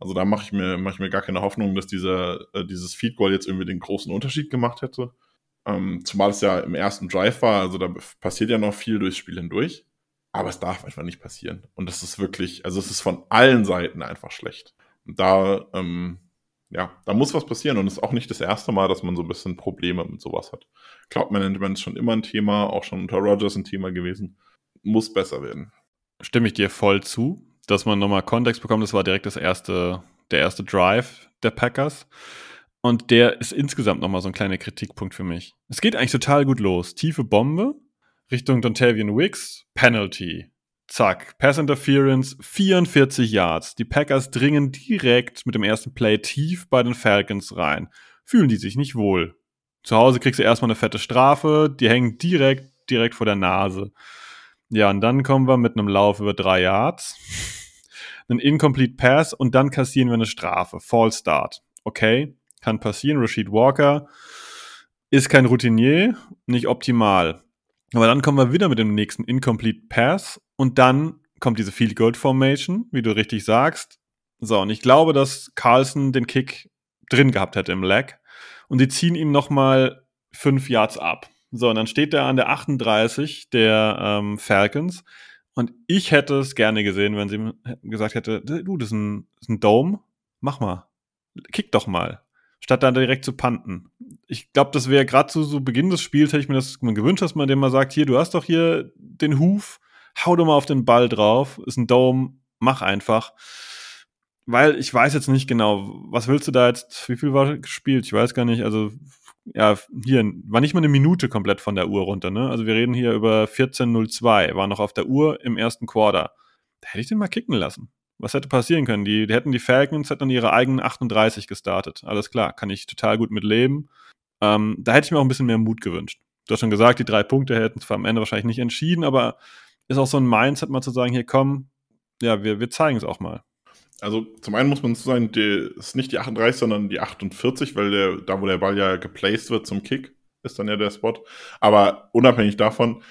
Also da mache ich mir, mache ich mir gar keine Hoffnung, dass dieser, äh, dieses Feed Goal jetzt irgendwie den großen Unterschied gemacht hätte. Ähm, zumal es ja im ersten Drive war, also da passiert ja noch viel durchs Spiel hindurch. Aber es darf einfach nicht passieren. Und das ist wirklich, also es ist von allen Seiten einfach schlecht. Und da, ähm, ja, da muss was passieren. Und es ist auch nicht das erste Mal, dass man so ein bisschen Probleme mit sowas hat. Cloud Management ist schon immer ein Thema, auch schon unter Rogers ein Thema gewesen. Muss besser werden.
Stimme ich dir voll zu, dass man nochmal Kontext bekommt. Das war direkt das erste, der erste Drive der Packers. Und der ist insgesamt nochmal so ein kleiner Kritikpunkt für mich. Es geht eigentlich total gut los. Tiefe Bombe Richtung Dontavian Wicks, Penalty. Zack, Pass Interference, 44 Yards. Die Packers dringen direkt mit dem ersten Play tief bei den Falcons rein. Fühlen die sich nicht wohl. Zu Hause kriegst du erstmal eine fette Strafe, die hängen direkt, direkt vor der Nase. Ja, und dann kommen wir mit einem Lauf über drei Yards, einen Incomplete Pass und dann kassieren wir eine Strafe. Fall Start. Okay, kann passieren. Rashid Walker ist kein Routinier, nicht optimal. Aber dann kommen wir wieder mit dem nächsten Incomplete Pass und dann kommt diese Field Goal Formation, wie du richtig sagst. So, und ich glaube, dass Carlson den Kick drin gehabt hätte im Leg. Und sie ziehen ihm nochmal fünf Yards ab. So, und dann steht er an der 38 der ähm, Falcons. Und ich hätte es gerne gesehen, wenn sie gesagt hätte, du, das ist ein, das ist ein Dome, mach mal, kick doch mal statt dann direkt zu panten. Ich glaube, das wäre gerade zu so Beginn des Spiels, hätte ich mir das gewünscht, dass man dem mal sagt, hier, du hast doch hier den Huf, hau doch mal auf den Ball drauf, ist ein Dome, mach einfach. Weil ich weiß jetzt nicht genau, was willst du da jetzt, wie viel war gespielt? Ich weiß gar nicht, also ja, hier war nicht mal eine Minute komplett von der Uhr runter, ne? Also wir reden hier über 14.02, war noch auf der Uhr im ersten Quarter. Da hätte ich den mal kicken lassen. Was hätte passieren können? Die, die hätten die Falcons hätten ihre eigenen 38 gestartet. Alles klar, kann ich total gut mit leben. Ähm, da hätte ich mir auch ein bisschen mehr Mut gewünscht. Du hast schon gesagt, die drei Punkte hätten zwar am Ende wahrscheinlich nicht entschieden, aber ist auch so ein Mindset mal zu sagen, hier komm, ja, wir, wir zeigen es auch mal.
Also zum einen muss man so sagen, es ist nicht die 38, sondern die 48, weil der, da wo der Ball ja geplaced wird zum Kick, ist dann ja der Spot. Aber unabhängig davon,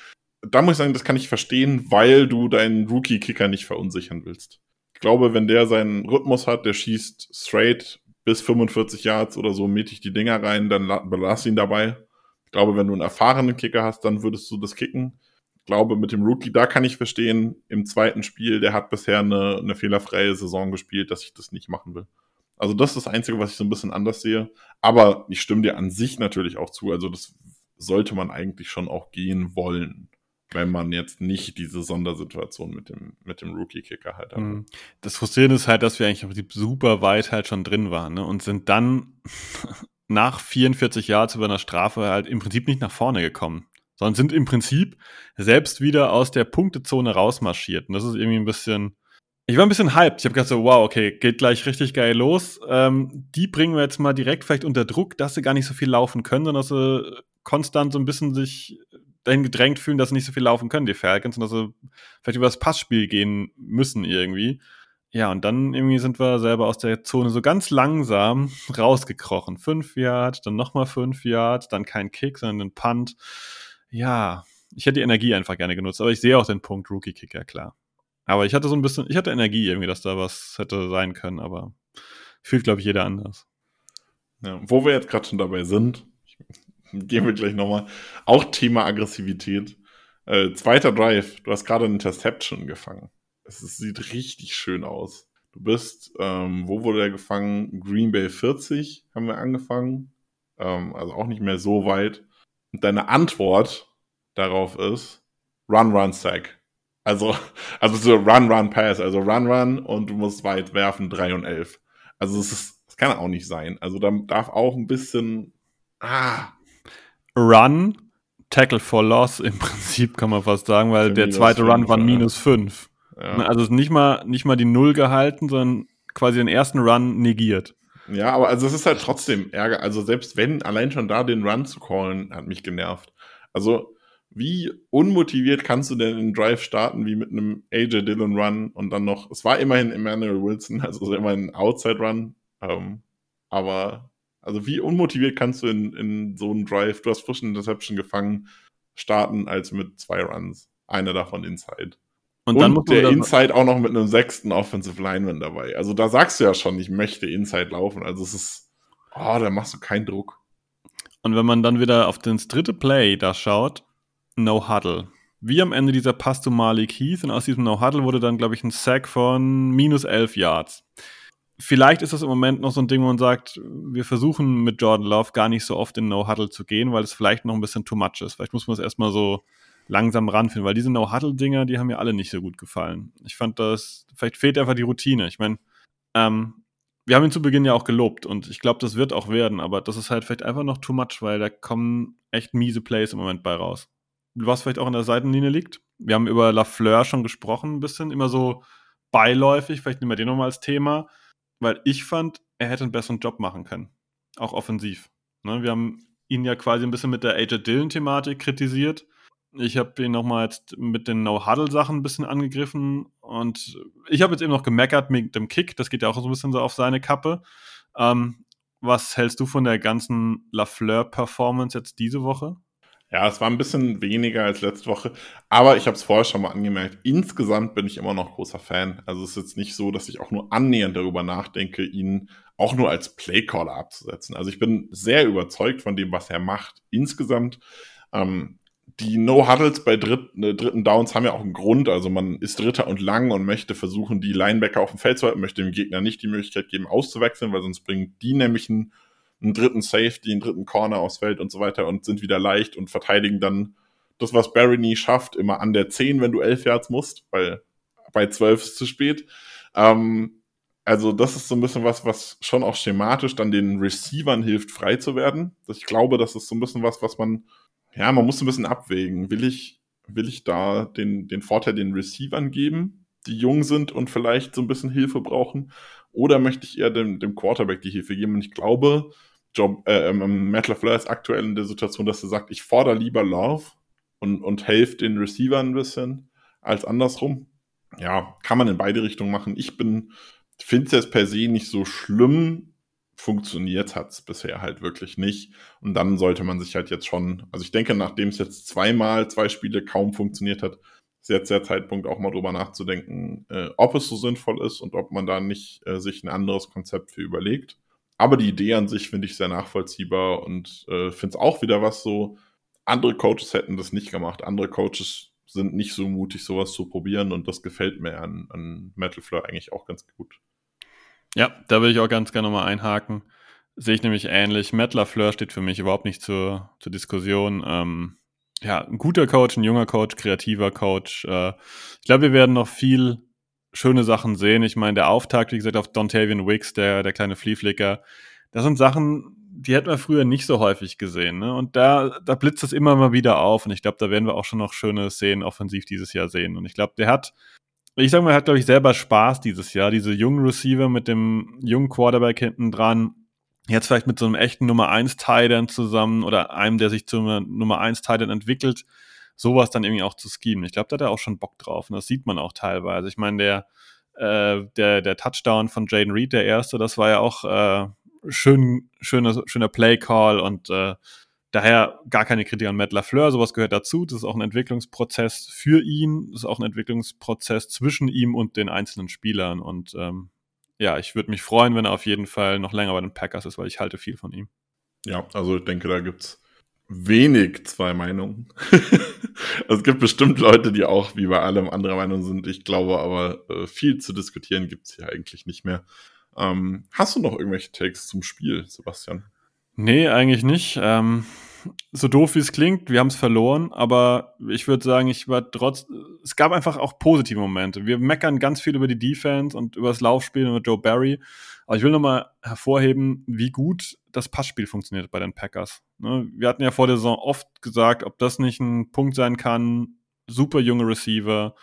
da muss ich sagen, das kann ich verstehen, weil du deinen Rookie-Kicker nicht verunsichern willst glaube, wenn der seinen Rhythmus hat, der schießt straight bis 45 Yards oder so mittig die Dinger rein, dann belass ihn dabei. Ich glaube, wenn du einen erfahrenen Kicker hast, dann würdest du das kicken. Ich glaube, mit dem Rookie, da kann ich verstehen, im zweiten Spiel, der hat bisher eine, eine fehlerfreie Saison gespielt, dass ich das nicht machen will. Also das ist das Einzige, was ich so ein bisschen anders sehe. Aber ich stimme dir an sich natürlich auch zu. Also das sollte man eigentlich schon auch gehen wollen wenn man jetzt nicht diese Sondersituation mit dem, mit dem Rookie-Kicker halt hat. Mhm.
Das Frustrierende ist halt, dass wir eigentlich im Prinzip super weit halt schon drin waren ne? und sind dann nach 44 Jahren zu einer Strafe halt im Prinzip nicht nach vorne gekommen, sondern sind im Prinzip selbst wieder aus der Punktezone rausmarschiert. Und das ist irgendwie ein bisschen. Ich war ein bisschen hyped. Ich habe gedacht so, wow, okay, geht gleich richtig geil los. Ähm, die bringen wir jetzt mal direkt vielleicht unter Druck, dass sie gar nicht so viel laufen können, sondern dass sie konstant so ein bisschen sich dahin gedrängt fühlen, dass sie nicht so viel laufen können, die Falcons, und dass sie vielleicht über das Passspiel gehen müssen irgendwie. Ja, und dann irgendwie sind wir selber aus der Zone so ganz langsam rausgekrochen. Fünf Yard, dann nochmal fünf Yard, dann kein Kick, sondern ein Punt. Ja, ich hätte die Energie einfach gerne genutzt, aber ich sehe auch den Punkt Rookie-Kicker, klar. Aber ich hatte so ein bisschen, ich hatte Energie irgendwie, dass da was hätte sein können, aber fühlt, glaube ich, jeder anders.
Ja, wo wir jetzt gerade schon dabei sind, gehen wir gleich nochmal. Auch Thema Aggressivität. Äh, zweiter Drive, du hast gerade eine Interception gefangen. Es ist, sieht richtig schön aus. Du bist, ähm, wo wurde er gefangen? Green Bay 40 haben wir angefangen. Ähm, also auch nicht mehr so weit. Und deine Antwort darauf ist Run, Run, Sack. Also, also so Run, Run, Pass. Also Run, Run und du musst weit werfen, 3 und 11. Also es ist, das kann auch nicht sein. Also da darf auch ein bisschen, ah,
Run, Tackle for Loss im Prinzip, kann man fast sagen, weil der zweite Run war minus 5. Ja. Ne, also nicht mal, nicht mal die Null gehalten, sondern quasi den ersten Run negiert.
Ja, aber also es ist halt trotzdem Ärger. Also selbst wenn, allein schon da den Run zu callen, hat mich genervt. Also wie unmotiviert kannst du denn einen Drive starten, wie mit einem AJ Dillon Run und dann noch, es war immerhin Emmanuel Wilson, also immerhin ein Outside Run, ähm, aber also wie unmotiviert kannst du in, in so einen Drive, du hast frisch eine Interception gefangen, starten als mit zwei Runs. Einer davon Inside. Und, dann Und der Inside auch noch mit einem sechsten Offensive Lineman dabei. Also da sagst du ja schon, ich möchte Inside laufen. Also es ist, oh, da machst du keinen Druck.
Und wenn man dann wieder auf das dritte Play da schaut, No Huddle. Wie am Ende dieser Pass zu Malik Heath und aus diesem No Huddle wurde dann, glaube ich, ein Sack von minus 11 Yards. Vielleicht ist das im Moment noch so ein Ding, wo man sagt, wir versuchen mit Jordan Love gar nicht so oft in No Huddle zu gehen, weil es vielleicht noch ein bisschen too much ist. Vielleicht muss man es erstmal so langsam ranfinden, weil diese No-Huddle-Dinger, die haben mir alle nicht so gut gefallen. Ich fand das, vielleicht fehlt einfach die Routine. Ich meine, ähm, wir haben ihn zu Beginn ja auch gelobt und ich glaube, das wird auch werden, aber das ist halt vielleicht einfach noch too much, weil da kommen echt miese Plays im Moment bei raus. Was vielleicht auch an der Seitenlinie liegt. Wir haben über Lafleur schon gesprochen, ein bisschen, immer so beiläufig, vielleicht nehmen wir den nochmal als Thema, weil ich fand, er hätte einen besseren Job machen können. Auch offensiv. Ne, wir haben ihn ja quasi ein bisschen mit der AJ Dillon-Thematik kritisiert ich habe ihn nochmal jetzt mit den No-Huddle-Sachen ein bisschen angegriffen und ich habe jetzt eben noch gemeckert mit dem Kick. Das geht ja auch so ein bisschen so auf seine Kappe. Ähm, was hältst du von der ganzen Lafleur-Performance jetzt diese Woche?
Ja, es war ein bisschen weniger als letzte Woche, aber ich habe es vorher schon mal angemerkt. Insgesamt bin ich immer noch großer Fan. Also es ist jetzt nicht so, dass ich auch nur annähernd darüber nachdenke, ihn auch nur als Playcaller abzusetzen. Also ich bin sehr überzeugt von dem, was er macht. Insgesamt ähm, die No-Huddles bei dritt, äh, dritten Downs haben ja auch einen Grund. Also man ist Dritter und lang und möchte versuchen, die Linebacker auf dem Feld zu halten, möchte dem Gegner nicht die Möglichkeit geben, auszuwechseln, weil sonst bringen die nämlich einen, einen dritten Safety, einen dritten Corner aufs Feld und so weiter und sind wieder leicht und verteidigen dann das, was Barry nie schafft, immer an der 10, wenn du 11 Yards musst, weil bei 12 ist zu spät. Ähm, also das ist so ein bisschen was, was schon auch schematisch dann den Receivern hilft, frei zu werden. Ich glaube, das ist so ein bisschen was, was man ja, man muss ein bisschen abwägen. Will ich, will ich da den, den Vorteil den Receivern geben, die jung sind und vielleicht so ein bisschen Hilfe brauchen? Oder möchte ich eher dem, dem Quarterback die Hilfe geben? Und ich glaube, Job, äh, ähm, Matt LaFleur ist aktuell in der Situation, dass er sagt, ich fordere lieber Love und, und helfe den Receivern ein bisschen als andersrum. Ja, kann man in beide Richtungen machen. Ich bin, finde es jetzt per se nicht so schlimm, funktioniert hat es bisher halt wirklich nicht. Und dann sollte man sich halt jetzt schon, also ich denke, nachdem es jetzt zweimal, zwei Spiele kaum funktioniert hat, ist jetzt der Zeitpunkt auch mal drüber nachzudenken, äh, ob es so sinnvoll ist und ob man da nicht äh, sich ein anderes Konzept für überlegt. Aber die Idee an sich finde ich sehr nachvollziehbar und äh, finde es auch wieder was so, andere Coaches hätten das nicht gemacht. Andere Coaches sind nicht so mutig, sowas zu probieren und das gefällt mir an, an Metal Fleur eigentlich auch ganz gut.
Ja, da will ich auch ganz gerne nochmal einhaken. Sehe ich nämlich ähnlich. Matt LaFleur steht für mich überhaupt nicht zur, zur Diskussion. Ähm, ja, ein guter Coach, ein junger Coach, kreativer Coach. Äh, ich glaube, wir werden noch viel schöne Sachen sehen. Ich meine, der Auftakt, wie gesagt, auf Dontavian Wicks, der, der kleine Flieflicker, das sind Sachen, die hätten wir früher nicht so häufig gesehen. Ne? Und da, da blitzt es immer mal wieder auf. Und ich glaube, da werden wir auch schon noch schöne Szenen offensiv dieses Jahr sehen. Und ich glaube, der hat ich sage mal, hat, glaube ich, selber Spaß dieses Jahr. Diese jungen Receiver mit dem jungen Quarterback hinten dran. Jetzt vielleicht mit so einem echten Nummer 1 Titan zusammen oder einem, der sich zum Nummer 1 Titan entwickelt, sowas dann irgendwie auch zu schemen. Ich glaube, da hat er auch schon Bock drauf. Und das sieht man auch teilweise. Ich meine, der, äh, der, der Touchdown von Jaden Reed, der erste, das war ja auch äh, schön, schöner, schöner Play-Call und äh, Daher gar keine Kritik an Matt LaFleur, sowas gehört dazu. Das ist auch ein Entwicklungsprozess für ihn, das ist auch ein Entwicklungsprozess zwischen ihm und den einzelnen Spielern. Und ähm, ja, ich würde mich freuen, wenn er auf jeden Fall noch länger bei den Packers ist, weil ich halte viel von ihm.
Ja, also ich denke, da gibt's wenig zwei Meinungen. also es gibt bestimmt Leute, die auch wie bei allem anderer Meinung sind. Ich glaube aber, äh, viel zu diskutieren gibt's hier eigentlich nicht mehr. Ähm, hast du noch irgendwelche Takes zum Spiel, Sebastian?
Nee, eigentlich nicht. Ähm, so doof wie es klingt, wir haben es verloren, aber ich würde sagen, ich war trotz. Es gab einfach auch positive Momente. Wir meckern ganz viel über die Defense und über das Laufspiel und über Joe Barry. Aber ich will nochmal hervorheben, wie gut das Passspiel funktioniert bei den Packers. Ne? Wir hatten ja vor der Saison oft gesagt, ob das nicht ein Punkt sein kann. Super junge Receiver,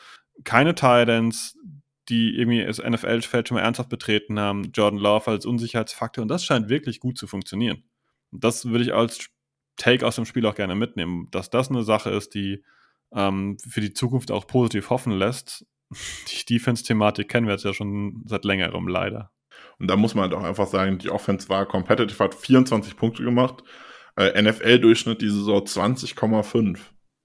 keine Titans, die irgendwie das NFL-Feld schon mal ernsthaft betreten haben. Jordan Love als Unsicherheitsfaktor und das scheint wirklich gut zu funktionieren. Das würde ich als Take aus dem Spiel auch gerne mitnehmen, dass das eine Sache ist, die ähm, für die Zukunft auch positiv hoffen lässt. Die Defense-Thematik kennen wir jetzt ja schon seit längerem leider.
Und da muss man halt auch einfach sagen, die Offense war competitive, hat 24 Punkte gemacht. Äh, NFL-Durchschnitt die Saison 20,5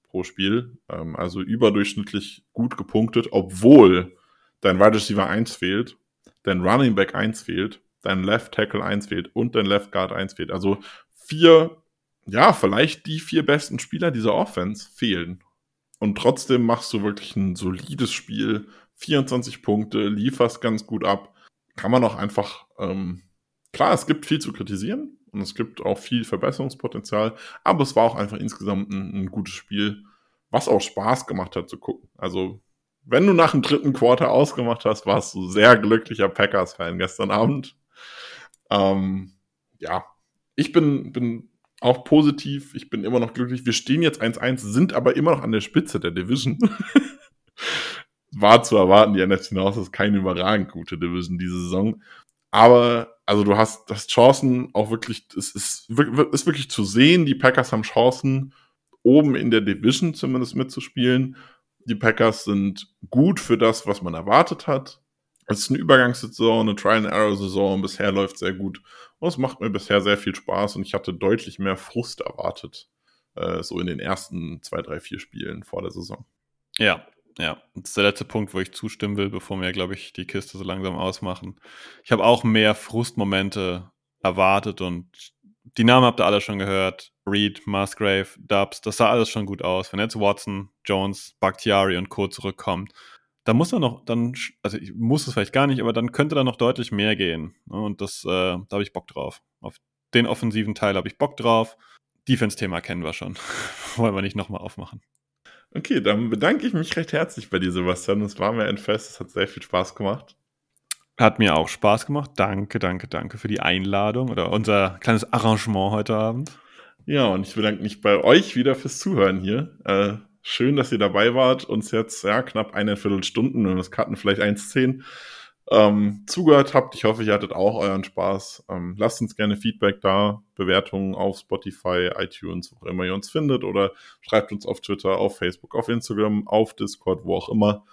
pro Spiel. Ähm, also überdurchschnittlich gut gepunktet, obwohl dein Wide Receiver 1 fehlt, dein Running Back 1 fehlt dein Left Tackle 1 fehlt und dein Left Guard 1 fehlt. Also vier ja, vielleicht die vier besten Spieler dieser Offense fehlen. Und trotzdem machst du wirklich ein solides Spiel, 24 Punkte, lieferst ganz gut ab. Kann man auch einfach, ähm, klar, es gibt viel zu kritisieren und es gibt auch viel Verbesserungspotenzial, aber es war auch einfach insgesamt ein, ein gutes Spiel, was auch Spaß gemacht hat zu gucken. Also, wenn du nach dem dritten Quarter ausgemacht hast, warst du sehr glücklicher Packers-Fan gestern Abend. Ähm, ja, ich bin, bin auch positiv. Ich bin immer noch glücklich. Wir stehen jetzt 1-1, sind aber immer noch an der Spitze der Division. War zu erwarten, die NFC North ist keine überragend gute Division diese Saison. Aber, also du hast, das Chancen auch wirklich, es ist, ist wirklich zu sehen. Die Packers haben Chancen, oben in der Division zumindest mitzuspielen. Die Packers sind gut für das, was man erwartet hat. Es ist eine Übergangssaison, eine Trial-and-Error-Saison. Bisher läuft sehr gut. Und es macht mir bisher sehr viel Spaß und ich hatte deutlich mehr Frust erwartet. Äh, so in den ersten zwei, drei, vier Spielen vor der Saison.
Ja, ja. Das ist der letzte Punkt, wo ich zustimmen will, bevor wir, glaube ich, die Kiste so langsam ausmachen. Ich habe auch mehr Frustmomente erwartet und die Namen habt ihr alle schon gehört. Reed, Musgrave, Dubs, das sah alles schon gut aus. Wenn jetzt Watson, Jones, Bakhtiari und Co. zurückkommen, da muss er noch, dann, also ich muss es vielleicht gar nicht, aber dann könnte da noch deutlich mehr gehen. Ne? Und das, äh, da habe ich Bock drauf. Auf den offensiven Teil habe ich Bock drauf. Defense-Thema kennen wir schon. Wollen wir nicht nochmal aufmachen.
Okay, dann bedanke ich mich recht herzlich bei dir, Sebastian. Es war mir ein Fest, es hat sehr viel Spaß gemacht.
Hat mir auch Spaß gemacht. Danke, danke, danke für die Einladung oder unser kleines Arrangement heute Abend.
Ja, und ich bedanke mich bei euch wieder fürs Zuhören hier. Äh, Schön, dass ihr dabei wart, uns jetzt ja knapp eine Viertelstunden, wenn wir das Karten vielleicht 1,10 ähm, zugehört habt. Ich hoffe, ihr hattet auch euren Spaß. Ähm, lasst uns gerne Feedback da, Bewertungen auf Spotify, iTunes, wo auch immer ihr uns findet, oder schreibt uns auf Twitter, auf Facebook, auf Instagram, auf Discord, wo auch immer.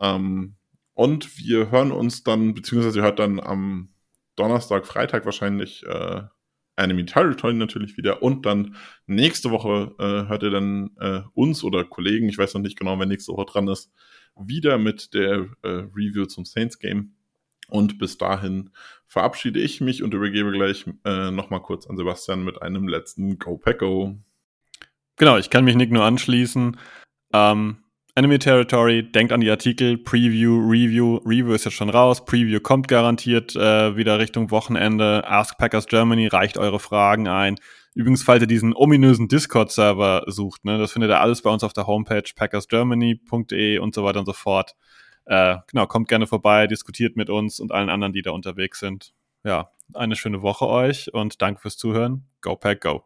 Ähm, und wir hören uns dann, beziehungsweise ihr hört dann am Donnerstag, Freitag wahrscheinlich äh, Enemy Territory natürlich wieder. Und dann nächste Woche äh, hört ihr dann äh, uns oder Kollegen, ich weiß noch nicht genau, wer nächste Woche dran ist, wieder mit der äh, Review zum Saints Game. Und bis dahin verabschiede ich mich und übergebe gleich äh, nochmal kurz an Sebastian mit einem letzten Go Pack Go.
Genau, ich kann mich Nick nur anschließen. Ähm, Enemy Territory, denkt an die Artikel, Preview, Review. Review ist jetzt schon raus, Preview kommt garantiert äh, wieder Richtung Wochenende. Ask Packers Germany, reicht eure Fragen ein. Übrigens, falls ihr diesen ominösen Discord-Server sucht, ne, das findet ihr alles bei uns auf der Homepage packersgermany.de und so weiter und so fort. Äh, genau, kommt gerne vorbei, diskutiert mit uns und allen anderen, die da unterwegs sind. Ja, eine schöne Woche euch und danke fürs Zuhören. Go Pack Go.